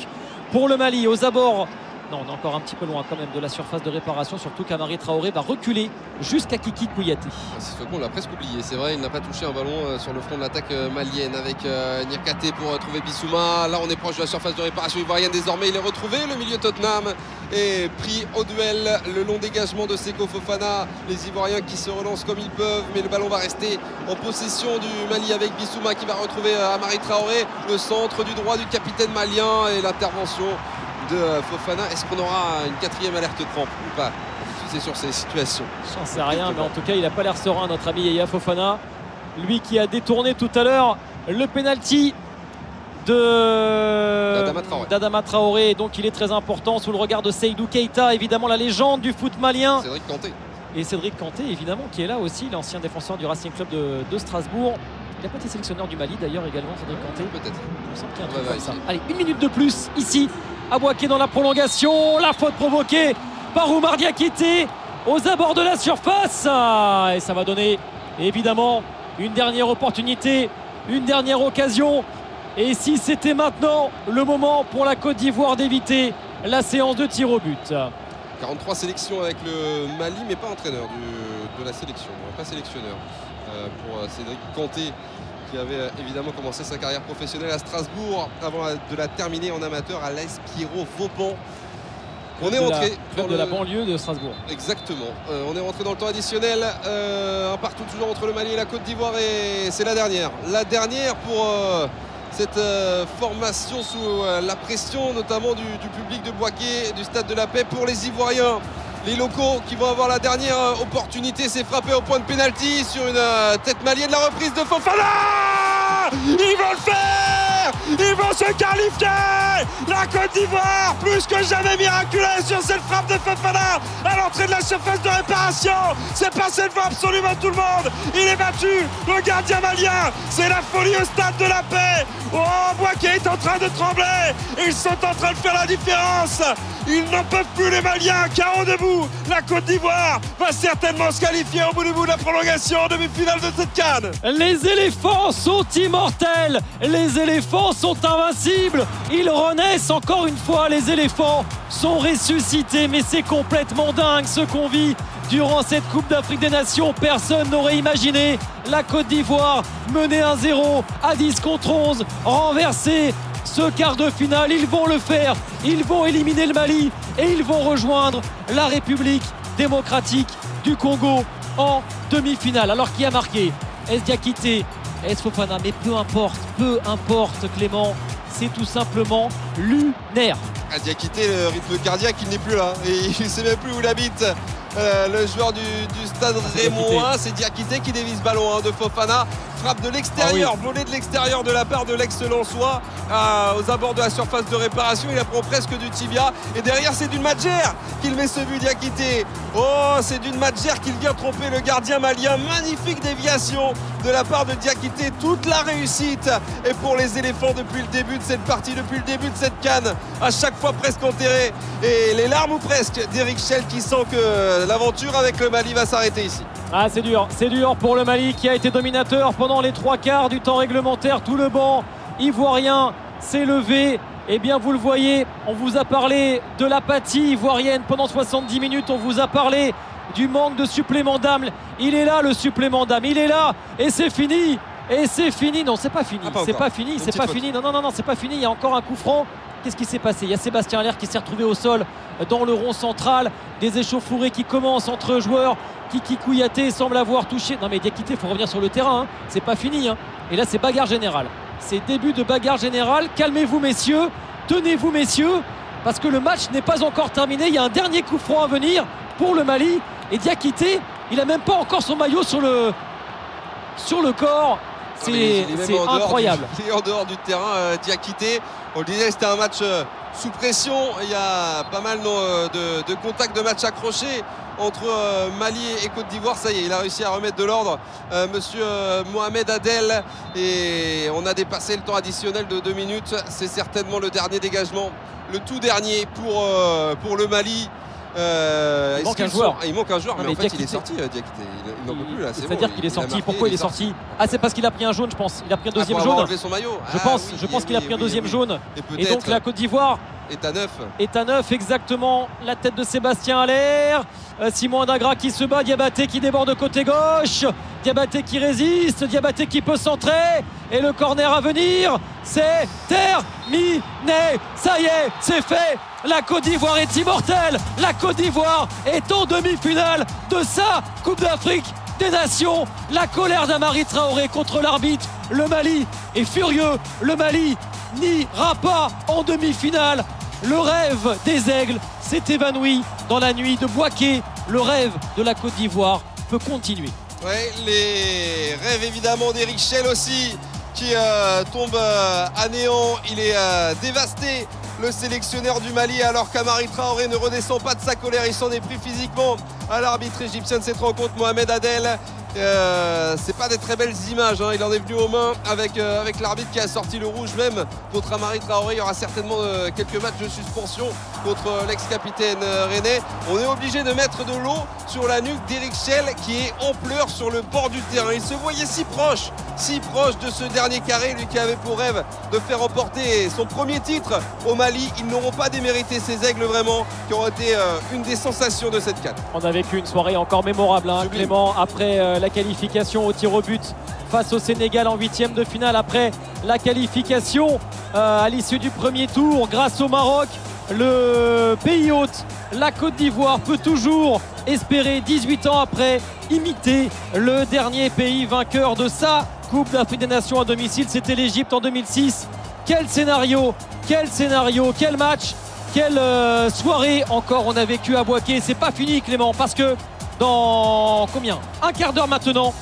Speaker 2: pour le Mali aux abords. On est encore un petit peu loin quand même de la surface de réparation, surtout qu'Amari Traoré va reculer jusqu'à Kiki Kouyaté.
Speaker 3: Sissoko, on l'a presque oublié. C'est vrai, il n'a pas touché un ballon euh, sur le front de l'attaque euh, malienne avec euh, Niakate pour trouver Bissouma. Là, on est proche de la surface de réparation ivoirienne. Désormais, il est retrouvé. Le milieu Tottenham est pris au duel. Le long dégagement de Seko Fofana. Les Ivoiriens qui se relancent comme ils peuvent, mais le ballon va rester en possession du Mali avec Bissouma qui va retrouver Amari Traoré. Le centre du droit du capitaine malien et l'intervention de euh, Fofana. Est-ce qu'on aura une quatrième alerte crampe ou pas C'est sur ces situations?
Speaker 2: J'en sais rien, mais en tout cas, il n'a pas l'air serein, notre ami Yaya Fofana. Lui qui a détourné tout à l'heure le penalty de d'Adama Traoré. Donc il est très important sous le regard de Seydou Keita, évidemment la légende du foot malien.
Speaker 3: Cédric Kanté.
Speaker 2: Et Cédric Kanté, évidemment, qui est là aussi, l'ancien défenseur du Racing Club de, Strasbourg. Il a pas été sélectionneur du Mali d'ailleurs également, Cédric Kanté.
Speaker 3: Peut-être.
Speaker 2: Il me semble qu'il y a un truc comme ça. Allez, une minute de plus ici, à Boaké dans la prolongation. La faute provoquée par Oumar Diakité aux abords de la surface. Et ça va donner évidemment une dernière opportunité, une dernière occasion et si c'était maintenant le moment pour la Côte d'Ivoire d'éviter la séance de tir au but
Speaker 3: 43 sélections avec le Mali, mais pas entraîneur de la sélection, pas sélectionneur euh, pour euh, Cédric Kanté qui avait euh, évidemment commencé sa carrière professionnelle à Strasbourg avant de la terminer en amateur à l'Espiro Vauban.
Speaker 2: On est rentré dans de la banlieue de Strasbourg.
Speaker 3: Exactement. on est rentré dans le temps additionnel. un partout toujours entre le Mali et la Côte d'Ivoire et c'est la dernière. La dernière pour cette euh, formation sous euh, la pression notamment du, public de Boisquet, du Stade de la Paix pour les Ivoiriens. Les locaux qui vont avoir la dernière euh, opportunité, c'est frappé au point de pénalty sur une tête malienne. La reprise de Fofana Ils vont le faire Ils vont se qualifier La Côte d'Ivoire, plus que jamais miraculeuse sur cette frappe de Fofana à l'entrée de la surface de réparation. C'est passé devant absolument tout le monde. Il est battu, le gardien malien. C'est la folie au stade de la paix. Oh, Boisquet est en train de trembler. Ils sont en train de faire la différence. Ils n'en peuvent plus les Maliens. Carreau debout. La Côte d'Ivoire va certainement se qualifier au bout du bout de la prolongation en demi-finale de cette canne.
Speaker 2: Les éléphants sont immortels. Les éléphants sont invincibles. Ils renaissent encore une fois. Les éléphants sont ressuscités. Mais c'est complètement dingue ce qu'on vit durant cette Coupe d'Afrique des Nations. Personne n'aurait imaginé la Côte d'Ivoire mener 1-0 à 10 contre 11, renverser ce quart de finale. Ils vont le faire. Ils vont éliminer le Mali et ils vont rejoindre la République démocratique du Congo en demi-finale. Alors qui a marqué? Est Diakité? Est Fofana? Mais peu importe, peu importe Clément, c'est tout simplement lunaire.
Speaker 3: Diakité, le rythme cardiaque, il n'est plus là. Et il ne sait même plus où il habite. Euh, le joueur du, stade Rémois, c'est Diakité qui dévise ballon hein, de Fofana. Frappe de l'extérieur, ah volée de l'extérieur de la part de l'ex-Lensois aux abords de la surface de réparation. Il apprend presque du tibia. Et derrière, c'est d'une Madjer qu'il met ce but Diakité. Oh, c'est d'une Madjer qu'il vient tromper le gardien malien. Magnifique déviation de la part de Diakité. Toute la réussite. Et pour les éléphants depuis le début de cette partie, depuis le début de cette canne, à chaque fois presque enterré. Et les larmes ou presque d'Eric Schell qui sent que l'aventure avec le Mali va s'arrêter ici.
Speaker 2: Ah, c'est dur, c'est dur pour le Mali qui a été dominateur pendant les trois quarts du temps réglementaire. Tout le banc ivoirien s'est levé. Eh bien, vous le voyez, on vous a parlé de l'apathie ivoirienne pendant 70 minutes. On vous a parlé du manque de supplément d'âme. Il est là, le supplément d'âme. Il est là. Et c'est fini. Et c'est fini. Non, c'est pas fini. Ah, c'est pas fini. C'est pas fini. Non, non, non, non, c'est pas fini. Il y a encore un coup franc. Qu'est-ce qui s'est passé? Il y a Sébastien Allaire qui s'est retrouvé au sol dans le rond central. Des échauffourées qui commencent entre joueurs. Kiki Kouyaté semble avoir touché. Non mais Diakité, il faut revenir sur le terrain. Hein. C'est pas fini. Hein. Et là, c'est bagarre générale. C'est début de bagarre générale. Calmez-vous, messieurs. Tenez-vous, messieurs. Parce que le match n'est pas encore terminé. Il y a un dernier coup franc à venir pour le Mali. Et Diakité, il a même pas encore son maillot sur le, sur le corps. C'est incroyable.
Speaker 3: il est en dehors du terrain, euh, Diakité. On le disait, c'était un match euh, sous pression. Il y a pas mal euh, de, contacts de matchs accrochés entre Mali et Côte d'Ivoire. Ça y est, il a réussi à remettre de l'ordre, monsieur Mohamed Adel. Et on a dépassé le temps additionnel de deux minutes. C'est certainement le dernier dégagement, le tout dernier pour, pour le Mali.
Speaker 2: Euh, il manque un joueur.
Speaker 3: il manque un joueur, mais, en fait, il est sorti, euh, Il, n'en peut plus là.
Speaker 2: C'est-à-dire qu'il est sorti. Pourquoi il est sorti Ah, c'est parce qu'il a pris un jaune, je pense. Il a pris un ah, deuxième jaune.
Speaker 3: son maillot.
Speaker 2: Je ah pense, je pense qu'il a pris un deuxième jaune. Et donc la Côte d'Ivoire
Speaker 3: est à neuf.
Speaker 2: Est à neuf, exactement. La tête de Sébastien à l'air. Euh, Simon Indagra qui se bat, Diabaté qui déborde côté gauche, Diabaté qui résiste, Diabaté qui peut centrer, et le corner à venir, c'est terminé. Ça y est, c'est fait. La Côte d'Ivoire est immortelle. La Côte d'Ivoire est en demi-finale de sa Coupe d'Afrique des Nations. La colère d'Amari Traoré contre l'arbitre. Le Mali est furieux. Le Mali n'ira pas en demi-finale. Le rêve des aigles s'est évanoui dans la nuit de Boaké. Le rêve de la Côte d'Ivoire peut continuer.
Speaker 3: Ouais, les rêves évidemment d'Eric Schell aussi qui euh, tombe euh, à néant. Il est euh, dévasté, le sélectionneur du Mali, alors qu'Amari Traoré ne redescend pas de sa colère. Il s'en est pris physiquement à l'arbitre égyptien de cette rencontre, Mohamed Adel. Euh, c'est pas des très belles images. hein. Il en est venu aux mains avec, euh, avec l'arbitre qui a sorti le rouge même contre Amari Traoré. Il y aura certainement euh, quelques matchs de suspension contre euh, l'ex-capitaine René. On est obligé de mettre de l'eau sur la nuque d'Eric Schell qui est en pleurs sur le bord du terrain. Il se voyait si proche, si proche de ce dernier carré, lui qui avait pour rêve de faire remporter son premier titre au Mali. Ils n'auront pas démérité ces aigles vraiment qui ont été une des sensations de cette canne.
Speaker 2: On a vécu une soirée encore mémorable, hein. Clément, après la qualification au tir au but face au Sénégal en huitième de finale, après la qualification euh, à l'issue du premier tour grâce au Maroc. Le pays hôte, la Côte d'Ivoire, peut toujours espérer, 18 ans après, imiter le dernier pays vainqueur de sa Coupe d'Afrique des Nations à domicile. C'était l'Égypte en 2006. Quel scénario, quel scénario, quel match quelle euh, soirée encore on a vécu à Boaké. C'est pas fini Clément parce que dans combien? Un quart d'heure maintenant,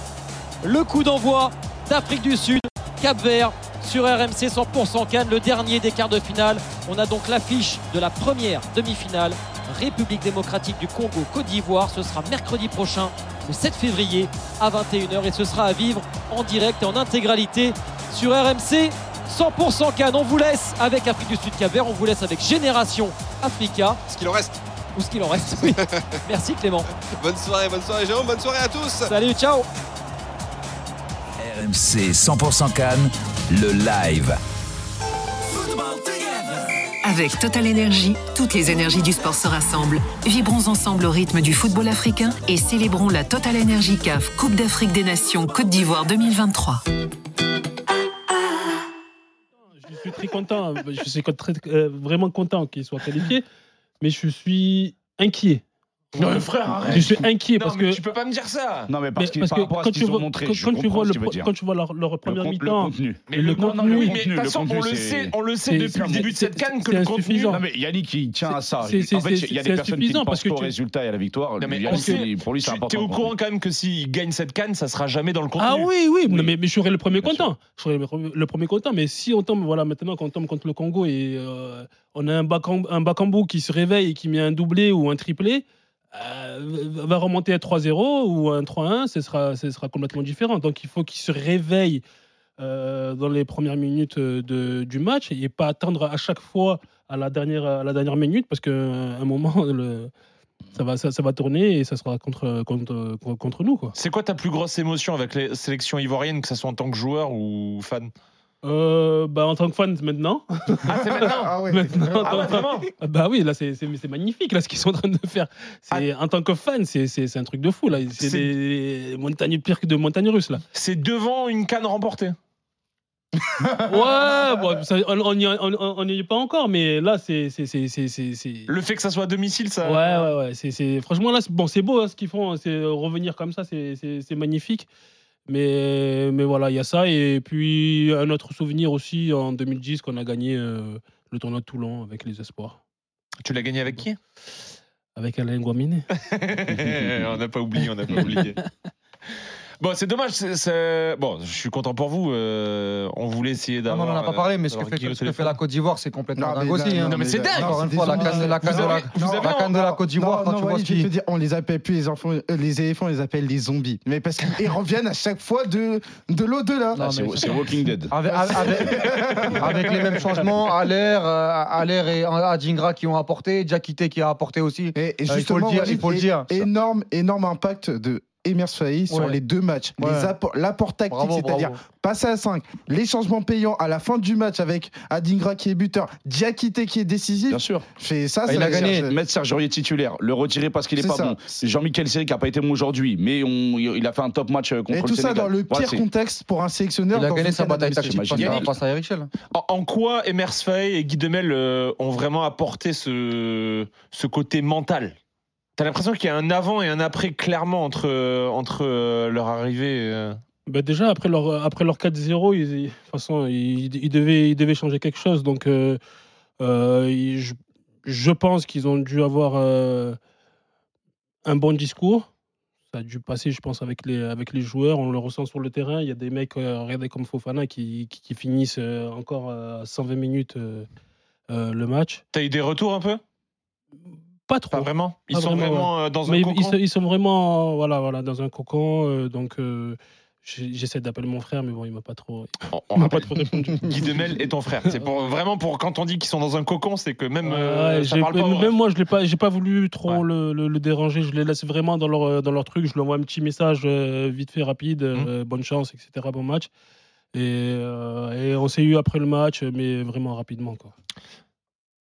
Speaker 2: le coup d'envoi d'Afrique du Sud, Cap Vert sur RMC 100% Cannes, le dernier des quarts de finale. On a donc l'affiche de la première demi-finale. République démocratique du Congo, Côte d'Ivoire. Ce sera mercredi prochain, le 7 février à 21h et ce sera à vivre en direct et en intégralité sur RMC 100% Cannes. On vous laisse avec Afrique du Sud Cap Vert, on vous laisse avec Génération Africa
Speaker 3: Ce qu'il en reste.
Speaker 2: Ou ce qu'il en reste. Oui. Merci Clément.
Speaker 3: Bonne soirée, bonne soirée Jérôme, bonne soirée à tous.
Speaker 2: Salut, ciao.
Speaker 1: RMC 100% Cannes, le live.
Speaker 4: Avec Total Energy, toutes les énergies du sport se rassemblent. Vibrons ensemble au rythme du football africain et célébrons la Total Energy CAF Coupe d'Afrique des Nations Côte d'Ivoire 2023.
Speaker 5: Je suis très content. Je suis très- euh, vraiment content qu'il soit qualifié, mais je suis inquiet.
Speaker 6: Non, mais frère, arrête.
Speaker 5: Je suis inquiet
Speaker 6: Non,
Speaker 5: parce
Speaker 6: mais
Speaker 5: que.
Speaker 6: tu peux pas me dire ça.
Speaker 7: Non, mais
Speaker 5: mais-
Speaker 7: parce, que,
Speaker 5: parce
Speaker 7: par
Speaker 5: que quand tu vois,
Speaker 7: montré,
Speaker 5: quand, quand tu vois le, quand tu vois leur, leur première
Speaker 7: Le, con- le
Speaker 5: mi-temps,
Speaker 7: contenu.
Speaker 6: Mais
Speaker 5: le contenu-
Speaker 6: oui,
Speaker 7: le
Speaker 6: mais de toute
Speaker 7: contenu,
Speaker 6: façon,
Speaker 7: le
Speaker 6: on le
Speaker 7: contenu,
Speaker 6: sait, on le sait depuis le début de cette canne que le contenu.
Speaker 7: Non, mais Yannick, il tient à ça. En fait, il y a des personnes qui ne pensent pas au résultat et à la victoire.
Speaker 6: Mais
Speaker 7: pour lui, c'est
Speaker 6: Tu
Speaker 7: important.
Speaker 6: es au courant quand même que s'il gagne cette canne, ça sera jamais dans le contenu.
Speaker 5: Ah oui, oui, mais, je serais le premier content. Je serais le, pre- le premier content. Mais si on tombe, voilà, maintenant, quand on tombe contre le Congo et euh, on a un, Bakam- un Bakambu qui se réveille et qui met un doublé ou un triplé, va remonter à 3-0 ou un 3-1, ce sera, ce sera complètement différent. Donc il faut qu'il se réveille euh, dans les premières minutes euh, de- du match et pas attendre à chaque fois à la dernière, à la dernière minute parce qu'à un moment, ça, va, ça, va tourner et ça sera contre, contre, contre nous.
Speaker 6: C'est quoi ta plus grosse émotion avec les sélections ivoiriennes, que ce soit en tant que joueur ou fan?
Speaker 5: Euh, bah, en tant que fan maintenant.
Speaker 6: Ah, c'est maintenant
Speaker 8: Ah ouais.
Speaker 5: Maintenant,
Speaker 6: Ah ouais, vraiment
Speaker 5: Ah Bah oui, là c'est c'est- c'est magnifique là ce qu'ils sont en train de faire. C'est en tant que fan, c'est c'est c'est un truc de fou là. C'est
Speaker 6: C'est-
Speaker 5: des montagnes pires que de montagnes russes là.
Speaker 6: C'est devant une canne remportée.
Speaker 5: Ouais, bon, ça, on on n'y on- on- on n'y est pas encore, mais là c'est c'est c'est c'est c'est- c'est-
Speaker 6: Le fait que ça soit à domicile, ça.
Speaker 5: Ouais ouais ouais. C'est c'est franchement là c'est- bon c'est beau hein, ce qu'ils font, c'est revenir comme ça, c'est c'est c'est magnifique. Mais mais voilà il y a ça et puis un autre souvenir aussi en 2010 qu'on a gagné euh, le tournoi de Toulon avec les espoirs
Speaker 6: Tu l'as gagné avec qui?
Speaker 5: Avec Alain Guaminé.
Speaker 6: On n'a pas oublié, on n'a pas oublié. Bon, c'est dommage. c'est- c'est- Bon, je suis content pour vous. euh, on voulait essayer
Speaker 8: Non,
Speaker 6: d'avoir.
Speaker 8: non, on n'en a pas
Speaker 6: euh,
Speaker 8: parlé, mais ce que
Speaker 6: d'avoir
Speaker 8: fait,
Speaker 6: Guy au
Speaker 8: ce que fait
Speaker 6: téléphone.
Speaker 8: la Côte d'Ivoire, c'est complètement
Speaker 9: Non, mais
Speaker 8: dingue aussi. hein.
Speaker 6: Non, mais c'est dingue.
Speaker 8: Encore une
Speaker 9: Vous
Speaker 8: fois, la canne, la canne
Speaker 6: vous
Speaker 8: de la,
Speaker 6: avez- vous avez-
Speaker 8: la canne de la Côte d'Ivoire, quand tu vois ce qui.
Speaker 9: on les appelle plus les enfants, euh, les éléphants, on les appelle les zombies. Mais parce qu'ils reviennent à chaque fois de, de l'au-delà.
Speaker 8: Non,
Speaker 7: Ah, c'est
Speaker 8: mais-
Speaker 7: c'est Walking Dead.
Speaker 8: Avec, avec- avec les mêmes changements, Allaire et Adingra qui ont apporté, Diakité qui a apporté aussi.
Speaker 9: Et, et
Speaker 8: Euh, il faut
Speaker 9: justement,
Speaker 8: le dire,
Speaker 9: Walid,
Speaker 8: il faut le dire.
Speaker 9: Énorme, énorme impact de Emir Fahy sur
Speaker 8: Ouais.
Speaker 9: les deux matchs.
Speaker 8: Ouais.
Speaker 9: L'apport tactique, c'est-à-dire passer à 5, les changements payants à la fin du match avec Adingra qui est buteur, Diakité qui est décisif.
Speaker 7: Bien sûr.
Speaker 9: Fait ça,
Speaker 8: Ah, il a gagné.
Speaker 7: Mettre Serge Aurier titulaire, le retirer parce qu'il est,
Speaker 9: C'est
Speaker 7: pas
Speaker 9: ça.
Speaker 7: bon. Jean-Michel Seri qui a pas été bon aujourd'hui, mais on- il a fait un top match euh, contre
Speaker 9: Et
Speaker 7: le
Speaker 9: tout ça
Speaker 7: Sénégal.
Speaker 9: dans le pire contexte pour un sélectionneur.
Speaker 8: Il a gagné sa bataille tactique face à, Eric Schell.
Speaker 6: En, en quoi Emers Faye et Guy Demel euh, ont vraiment apporté ce, ce côté mental T'as l'impression qu'il y a un avant et un après clairement entre, euh, entre euh, leur arrivée. euh.
Speaker 5: Bah déjà, après leur, après leur 4-0, ils, ils- de toute façon, ils, ils devaient, ils devaient changer quelque chose. Donc, euh, euh, je, je pense qu'ils ont dû avoir euh, un bon discours. Ça a dû passer, je pense, avec les, avec les joueurs. On le ressent sur le terrain. Il y a des mecs, regardez comme Fofana, qui, qui, qui finissent encore à 120 minutes le match.
Speaker 6: T'as eu des retours un peu?
Speaker 5: Pas trop.
Speaker 6: Pas vraiment Ils
Speaker 5: Pas
Speaker 6: sont
Speaker 5: vraiment,
Speaker 6: vraiment euh, dans
Speaker 5: Mais
Speaker 6: un
Speaker 5: ils,
Speaker 6: cocon
Speaker 5: sont, ils sont vraiment voilà, voilà, dans un cocon. euh, donc, euh, j'essaie d'appeler mon frère, mais bon, il m'a pas trop,
Speaker 6: On-
Speaker 5: m'a pas trop répondu.
Speaker 6: Guy Demel est ton frère. C'est pour, vraiment pour quand on dit qu'ils sont dans un cocon, c'est que même euh,
Speaker 5: Ouais,
Speaker 6: ça parle pas.
Speaker 5: même moi, je l'ai pas, j'ai pas voulu trop
Speaker 6: Ouais.
Speaker 5: le, le- le déranger. Je les laisse vraiment dans leur, dans leur truc. Je lui envoie un petit message euh, vite fait, rapide.
Speaker 6: Mmh.
Speaker 5: euh, bonne chance, etc. Bon match. Et, et on s'est eu après le match, mais vraiment rapidement. Quoi.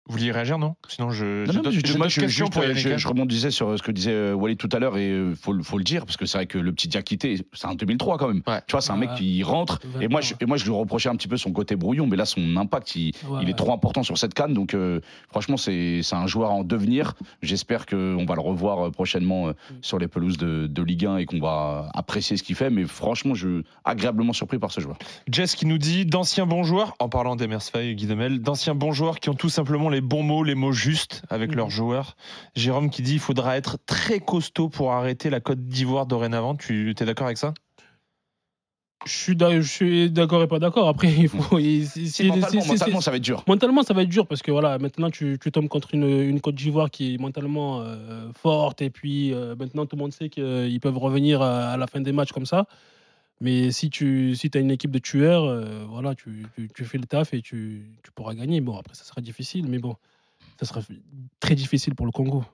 Speaker 6: Vous vouliez réagir, non? Sinon, je.
Speaker 7: Non, non, moi, je, juste,
Speaker 6: pour
Speaker 7: euh, je, je rebondissais sur ce que disait euh, Walid tout à l'heure et il faut, le- faut le dire parce que c'est vrai que le petit Diakité, c'est un 2003 quand même.
Speaker 6: Ouais.
Speaker 7: Tu vois, c'est un mec
Speaker 5: Ouais.
Speaker 7: qui rentre et moi, je, et moi je lui reprochais un petit peu son côté brouillon, mais là son impact, il,
Speaker 5: Ouais,
Speaker 7: il est trop important sur cette canne. Donc euh, franchement, c'est c'est un joueur en devenir. J'espère qu'on va le revoir euh, prochainement euh,
Speaker 5: Mm.
Speaker 7: sur les pelouses de, de Ligue 1 et qu'on va apprécier ce qu'il fait. Mais franchement, je suis agréablement surpris par ce joueur.
Speaker 6: Jess qui nous dit d'anciens bons joueurs, en parlant d'Emers Faye et Guy Demel, d'anciens bons joueurs qui ont tout simplement les bons mots, les mots justes avec
Speaker 5: Mhm.
Speaker 6: leurs joueurs. Jérôme qui dit il faudra être très costaud pour arrêter la Côte d'Ivoire dorénavant. Tu es d'accord avec ça?
Speaker 5: Je suis d'accord et pas d'accord. Après, il faut. il-
Speaker 7: mentalement, ça va être dur.
Speaker 5: Mentalement, ça va être dur parce que voilà, maintenant tu, tu tombes contre une, une Côte d'Ivoire qui est mentalement euh, forte et puis euh, maintenant tout le monde sait qu'ils peuvent revenir à, à la fin des matchs comme ça. Mais si tu si as une équipe de tueurs, euh, voilà, tu, fais le taf et tu, tu pourras gagner. Bon, après, ça sera difficile, mais bon, ça sera très difficile pour le Congo.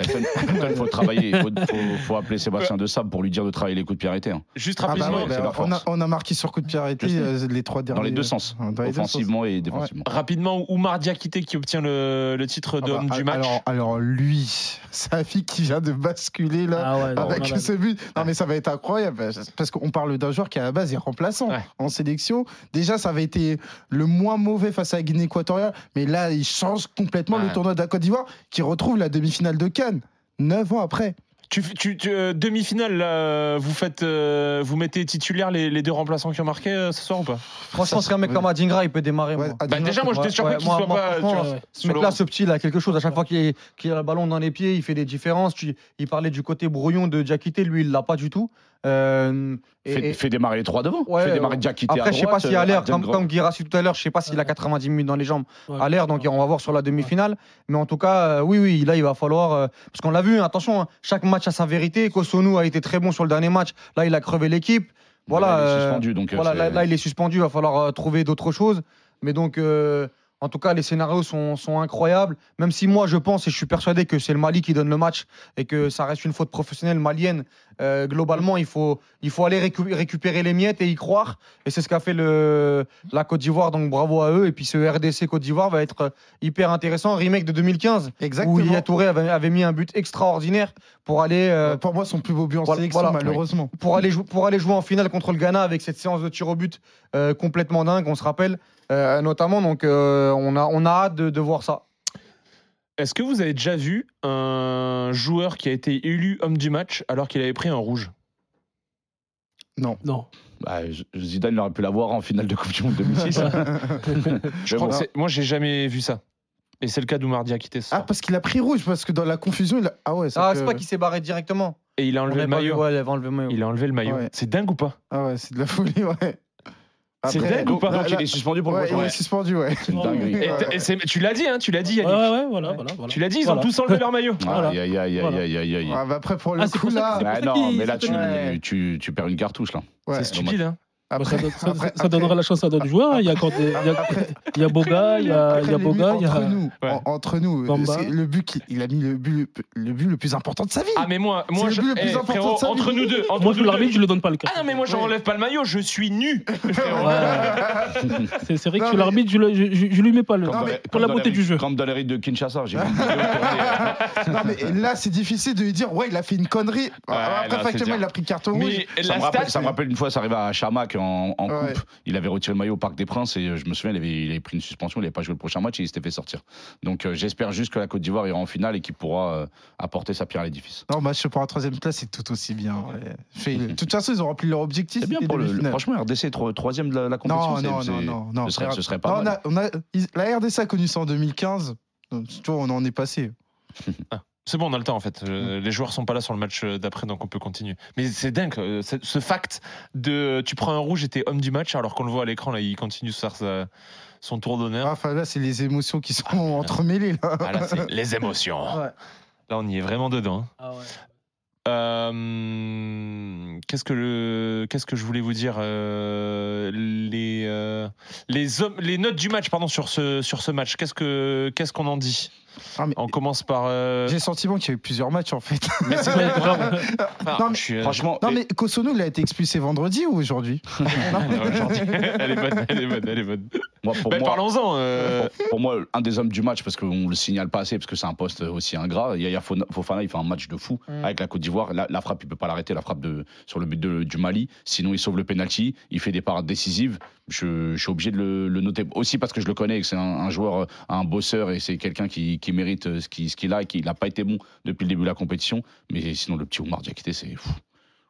Speaker 7: Il faut travailler, il faut, faut- faut appeler Sébastien de Sable pour lui dire de travailler les coups de pied arrêtés. hein.
Speaker 6: Juste
Speaker 9: Ah bah
Speaker 6: rapidement,
Speaker 9: ouais, bah,
Speaker 7: la
Speaker 9: on, a,
Speaker 7: force.
Speaker 9: on a marqué sur coup de pied arrêté
Speaker 7: Je sais.
Speaker 9: euh, les trois derniers.
Speaker 7: Dans les deux sens,
Speaker 9: Dans les deux sens.
Speaker 7: offensivement et défensivement.
Speaker 6: rapidement, Oumar Diakité qui obtient le, le titre
Speaker 9: Ah
Speaker 6: d'homme
Speaker 9: bah,
Speaker 6: du match.
Speaker 9: Alors, alors lui, sa fille qui vient de basculer là.
Speaker 5: Ah ouais, non,
Speaker 9: Avec
Speaker 5: on a-
Speaker 9: ce but. Non, mais ça va être incroyable. Parce qu'on parle d'un joueur qui, à la base, est remplaçant
Speaker 6: Ouais.
Speaker 9: en sélection. Déjà, ça avait été le moins mauvais face à la Guinée équatoriale. Mais là, il change complètement
Speaker 6: Ouais.
Speaker 9: le tournoi de la Côte d'Ivoire qui retrouve la demi-finale de Cannes. Neuf ans après.
Speaker 6: Tu, tu- tu- euh, demi-finale, là, vous faites, euh, vous mettez titulaire les, les deux remplaçants qui ont marqué euh, ce soir ou pas?
Speaker 8: Franchement, c'est un mec comme Adingra, il peut démarrer.
Speaker 9: Ouais,
Speaker 8: moi.
Speaker 9: Adingra,
Speaker 6: Bah, déjà, moi, j'étais surpris
Speaker 8: ouais,
Speaker 6: qu'il
Speaker 8: moi-
Speaker 6: soit
Speaker 8: moi,
Speaker 6: pas. tu
Speaker 8: franchement,
Speaker 6: vois,
Speaker 5: ouais.
Speaker 8: Ce mec-là, ce petit, il a quelque chose. À chaque fois qu'il qu'il a le ballon dans les pieds, il fait des différences. Tu- il parlait du côté brouillon de Diakité, lui, il l'a pas du tout. Euh, et-
Speaker 7: Fait,
Speaker 8: et-
Speaker 7: fait démarrer les trois devant.
Speaker 8: Ouais,
Speaker 7: fait démarrer
Speaker 8: euh,
Speaker 7: à
Speaker 8: Après, je sais pas si à l'air,
Speaker 7: euh,
Speaker 8: comme, comme Guirassi tout à l'heure, je sais pas s'il a 90 minutes dans les jambes
Speaker 5: Ouais,
Speaker 8: à l'air, donc on va voir sur la demi-finale. Mais en tout cas, euh, oui, oui, là, il va falloir. euh, parce qu'on l'a vu, attention, hein, chaque match a sa vérité. Kosonu a été très bon sur le dernier match. Là, il a crevé l'équipe. Voilà,
Speaker 7: Là, il est suspendu, donc,
Speaker 8: Voilà, là, là, il est suspendu, il va falloir trouver d'autres choses. Mais donc, euh, en tout cas, les scénarios sont, sont incroyables. Même si moi, je pense et je suis persuadé que c'est le Mali qui donne le match et que ça reste une faute professionnelle malienne. euh, globalement, il faut, il faut aller récu- récupérer les miettes et y croire. Et c'est ce qu'a fait le, la Côte d'Ivoire, donc bravo à eux. Et puis ce RDC Côte d'Ivoire va être hyper intéressant. Remake de 2015,
Speaker 9: Exactement.
Speaker 8: où Yaya Touré avait, avait mis un but extraordinaire pour aller. euh,
Speaker 9: Pour moi, son plus beau but en
Speaker 8: voilà,
Speaker 9: sélection,
Speaker 8: voilà.
Speaker 9: malheureusement.
Speaker 8: pour aller, jou- pour aller jouer en finale contre le Ghana avec cette séance de tir au but euh, complètement dingue, on se rappelle euh, notamment. Donc euh, on, a, on a hâte de, de voir ça.
Speaker 6: Est-ce que vous avez déjà vu un joueur qui a été élu homme du match alors qu'il avait pris un rouge?
Speaker 5: Non.
Speaker 7: Bah, Zidane il aurait pu l'avoir en finale de Coupe du Monde 2006.
Speaker 6: Je crois que c'est- Moi, j'ai jamais vu ça. Et c'est le cas d'Oumar Diakité ce
Speaker 9: Ah,
Speaker 6: soir.
Speaker 9: parce qu'il a pris rouge, parce que dans la confusion, il a... Ah ouais,
Speaker 8: Ah,
Speaker 9: que-
Speaker 8: c'est pas qu'il s'est barré directement.
Speaker 6: Et il a enlevé le maillot.
Speaker 8: Ouais, il avait enlevé le maillot.
Speaker 6: Il a enlevé le maillot.
Speaker 9: Ouais.
Speaker 6: C'est dingue ou pas?
Speaker 9: Ah ouais, c'est de la folie, ouais.
Speaker 6: C'est dingue ou pas
Speaker 9: là-
Speaker 7: Donc il est suspendu pour le
Speaker 9: Ouais,
Speaker 7: prochain
Speaker 9: il est suspendu, ouais.
Speaker 7: C'est une dinguerie.
Speaker 6: Et et c'est- Tu l'as dit, hein, tu l'as dit,
Speaker 5: Ouais,
Speaker 6: Yannick.
Speaker 5: ouais, ouais, voilà, voilà, voilà.
Speaker 6: Tu l'as dit, ils
Speaker 5: Voilà.
Speaker 6: ont tous enlevé leur maillot.
Speaker 7: Aïe, aïe, aïe, aïe, aïe, aïe.
Speaker 9: Bah après, pour le
Speaker 5: Ah,
Speaker 9: coup, là.
Speaker 7: Ah
Speaker 5: c'est
Speaker 7: non, mais là, tu, tu, tu perds une cartouche, là.
Speaker 9: ouais.
Speaker 6: C'est stupide, hein.
Speaker 5: Bah,
Speaker 9: Après,
Speaker 5: ça, donne- ça-
Speaker 9: après-
Speaker 5: ça donnera la chance à d'autres joueurs. Il y a, des- il y a, il y a Boga, il y a, il y a
Speaker 9: Après, les
Speaker 5: Boga, il y a.
Speaker 9: entre nous,
Speaker 6: Ouais.
Speaker 9: en- entre nous, le but qu'il il a mis le but, le but le plus important de sa vie.
Speaker 6: Ah, mais moi, moi
Speaker 9: le
Speaker 6: je-
Speaker 9: but le plus
Speaker 6: eh,
Speaker 9: important
Speaker 6: frérot,
Speaker 9: de sa vie.
Speaker 6: entre nous deux. Entre
Speaker 5: Moi, je
Speaker 6: nous
Speaker 5: l'arbitre, je ne donne pas le cas.
Speaker 6: Ah non, mais moi, j'enlève pas le maillot, je suis nu.
Speaker 5: Ouais. C'est vrai que je
Speaker 9: mais-
Speaker 5: l'arbitre, je, le- je, je- je lui mets pas le. Pour la beauté du jeu.
Speaker 7: Comme dans les rites de Kinshasa. J'ai tourner.
Speaker 9: Non, mais là, c'est difficile de lui dire, ouais, il a fait une connerie. Après, factuellement, il a pris carton rouge.
Speaker 7: Ça me, rappelle, une fois, ça arrivait à Chamac en, en
Speaker 9: Ouais.
Speaker 7: coupe. Il avait retiré le maillot au Parc des Princes et euh, je me souviens, il avait, il avait pris une suspension, il n'avait pas joué le prochain match et il s'était fait sortir. Donc euh, j'espère juste que la Côte d'Ivoire ira en finale et qu'il pourra euh, apporter sa pierre à l'édifice.
Speaker 9: Non, match pour la troisième place, c'est tout aussi bien. ouais. Fait- De toute façon, ils ont rempli leur objectif.
Speaker 7: C'est bien pour le, le-. Franchement, RDC tro- troisième de la, la compétition.
Speaker 9: Non, non, non, non, non.
Speaker 7: Ce serait, ce serait
Speaker 9: Non,
Speaker 7: pas
Speaker 9: on
Speaker 7: mal.
Speaker 9: a, on a- ils- la RDC a connu ça en 2015. Donc, tu vois, on en est passé.
Speaker 6: C'est bon, on a le temps en fait. Euh, Les joueurs sont pas là sur le match euh, d'après, donc on peut continuer. Mais c'est dingue, euh, ce ce fact de tu prends un rouge et t'es homme du match, alors qu'on le voit à l'écran, là, il continue de faire sa- son tour d'honneur.
Speaker 9: Ah, Enfin, là, c'est les émotions qui sont entremêlées. Là.
Speaker 6: Ah, là, c'est les émotions.
Speaker 9: Ouais.
Speaker 6: Là, on y est vraiment dedans.
Speaker 5: Ah ouais.
Speaker 6: Euh, qu'est-ce que le, qu'est-ce que je voulais vous dire euh, les, euh, les hommes, les notes du match, pardon, sur ce sur ce match. Qu'est-ce que qu'est-ce qu'on en dit?
Speaker 9: Ah, mais
Speaker 6: On commence par. euh,
Speaker 9: J'ai le sentiment qu'il y a eu plusieurs matchs en fait.
Speaker 6: Mais c'est vrai, vraiment. Enfin,
Speaker 9: Non, mais-
Speaker 6: suis, euh,
Speaker 7: Franchement,
Speaker 9: Non, mais Kosono, il a été expulsé vendredi ou aujourd'hui
Speaker 6: aujourd'hui. elle est bonne, elle est bonne, elle est bonne.
Speaker 7: moi, pour
Speaker 6: Ben,
Speaker 7: moi,
Speaker 6: Parlons-en. euh,
Speaker 7: pour, pour moi, un des hommes du match, parce qu'on le signale pas assez, parce que c'est un poste aussi ingrat. Yaya Fofana, Fofana, il fait un match de fou
Speaker 9: Mm.
Speaker 7: avec la Côte d'Ivoire. La, la frappe, il peut pas l'arrêter, la frappe de, sur le but de- du Mali. Sinon, il sauve le penalty. Il fait des parades décisives. Je, je suis obligé de le, le noter aussi parce que je le connais et que c'est un, un joueur, euh, un bosseur et c'est quelqu'un qui, qui mérite euh, ce qu'il ce a et qu'il n'a pas été bon depuis le début de la compétition. Mais sinon, le petit Oumar Diakité, c'est.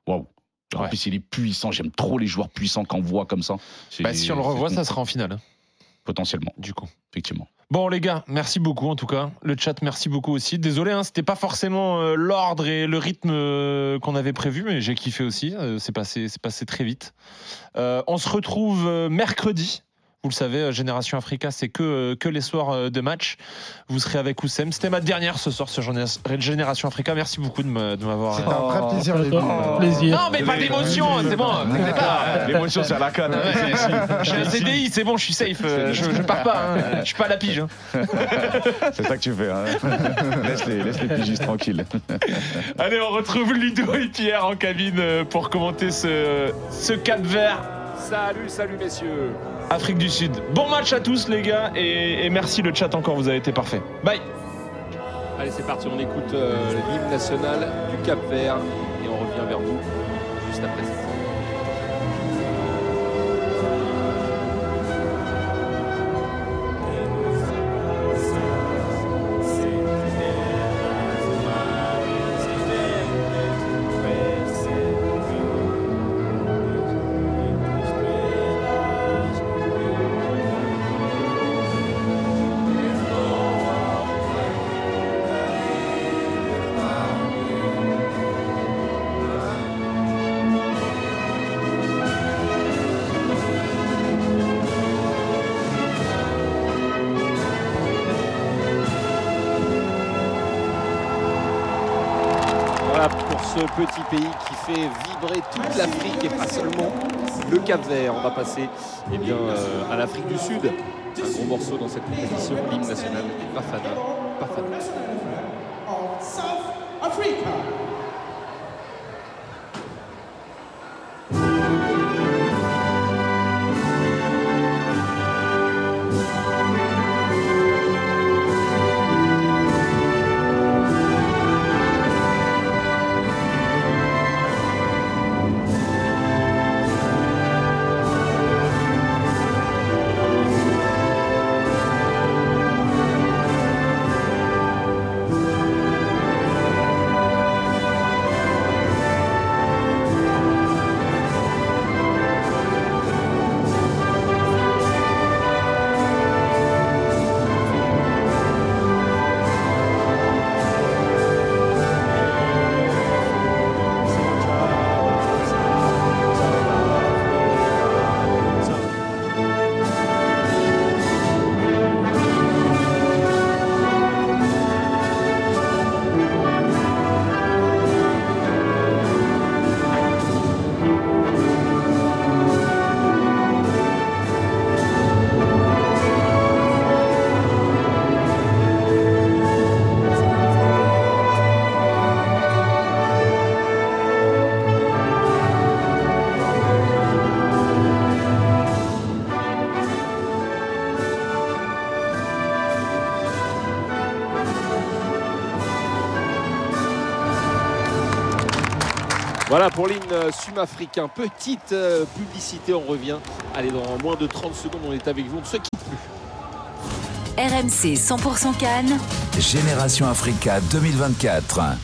Speaker 7: Waouh. En
Speaker 6: Ouais.
Speaker 7: plus, il est puissant. J'aime trop les joueurs puissants qu'on voit comme ça.
Speaker 6: Bah, si on le revoit, ça sera en finale, hein,
Speaker 7: Potentiellement,
Speaker 6: du coup.
Speaker 7: effectivement.
Speaker 6: Bon les gars, merci beaucoup en tout cas. Le chat, merci beaucoup aussi. Désolé, hein, c'était pas forcément euh, l'ordre et le rythme euh, qu'on avait prévu, mais j'ai kiffé aussi. Euh, c'est passé, c'est passé très vite. On se retrouve mercredi. Vous le savez, euh, Génération Africa, c'est que, euh, que les soirs euh, de match. Vous serez avec Oussem. C'était ma dernière ce soir sur Géné- Génération Africa. Merci beaucoup de m'avoir.
Speaker 9: C'était un vrai plaisir, les
Speaker 5: plaisir.
Speaker 6: Non, mais pas d'émotion, c'est bon.
Speaker 7: L'émotion, c'est à la canne.
Speaker 6: Je suis un CDI, c'est bon, je suis safe. Je, je pars pas. hein. Je suis pas à la pige. hein.
Speaker 7: C'est ça que tu fais. Hein. laisse, les, laisse les pigistes tranquilles.
Speaker 6: Allez, on retrouve Ludo et Pierre en cabine pour commenter ce, ce Cap Vert.
Speaker 10: Salut, salut messieurs.
Speaker 6: Afrique du Sud. Bon match à tous les gars et, merci le chat encore, vous avez été parfait. Bye.
Speaker 10: Allez, c'est parti, on écoute euh, l'hymne national du Cap Vert et on revient vers vous juste après ça. Petit pays qui fait vibrer toute l'Afrique et pas seulement le Cap Vert. On va passer eh bien, euh, à l'Afrique du Sud. Un gros morceau dans cette compétition, l'hymne national et Bafana. Voilà pour l'hymne sud-africain. Petite euh, publicité, on revient. Allez, dans moins de 30 secondes, on est avec vous. On ne se quitte plus.
Speaker 11: RMC 100% Cannes.
Speaker 1: Génération Africa 2024.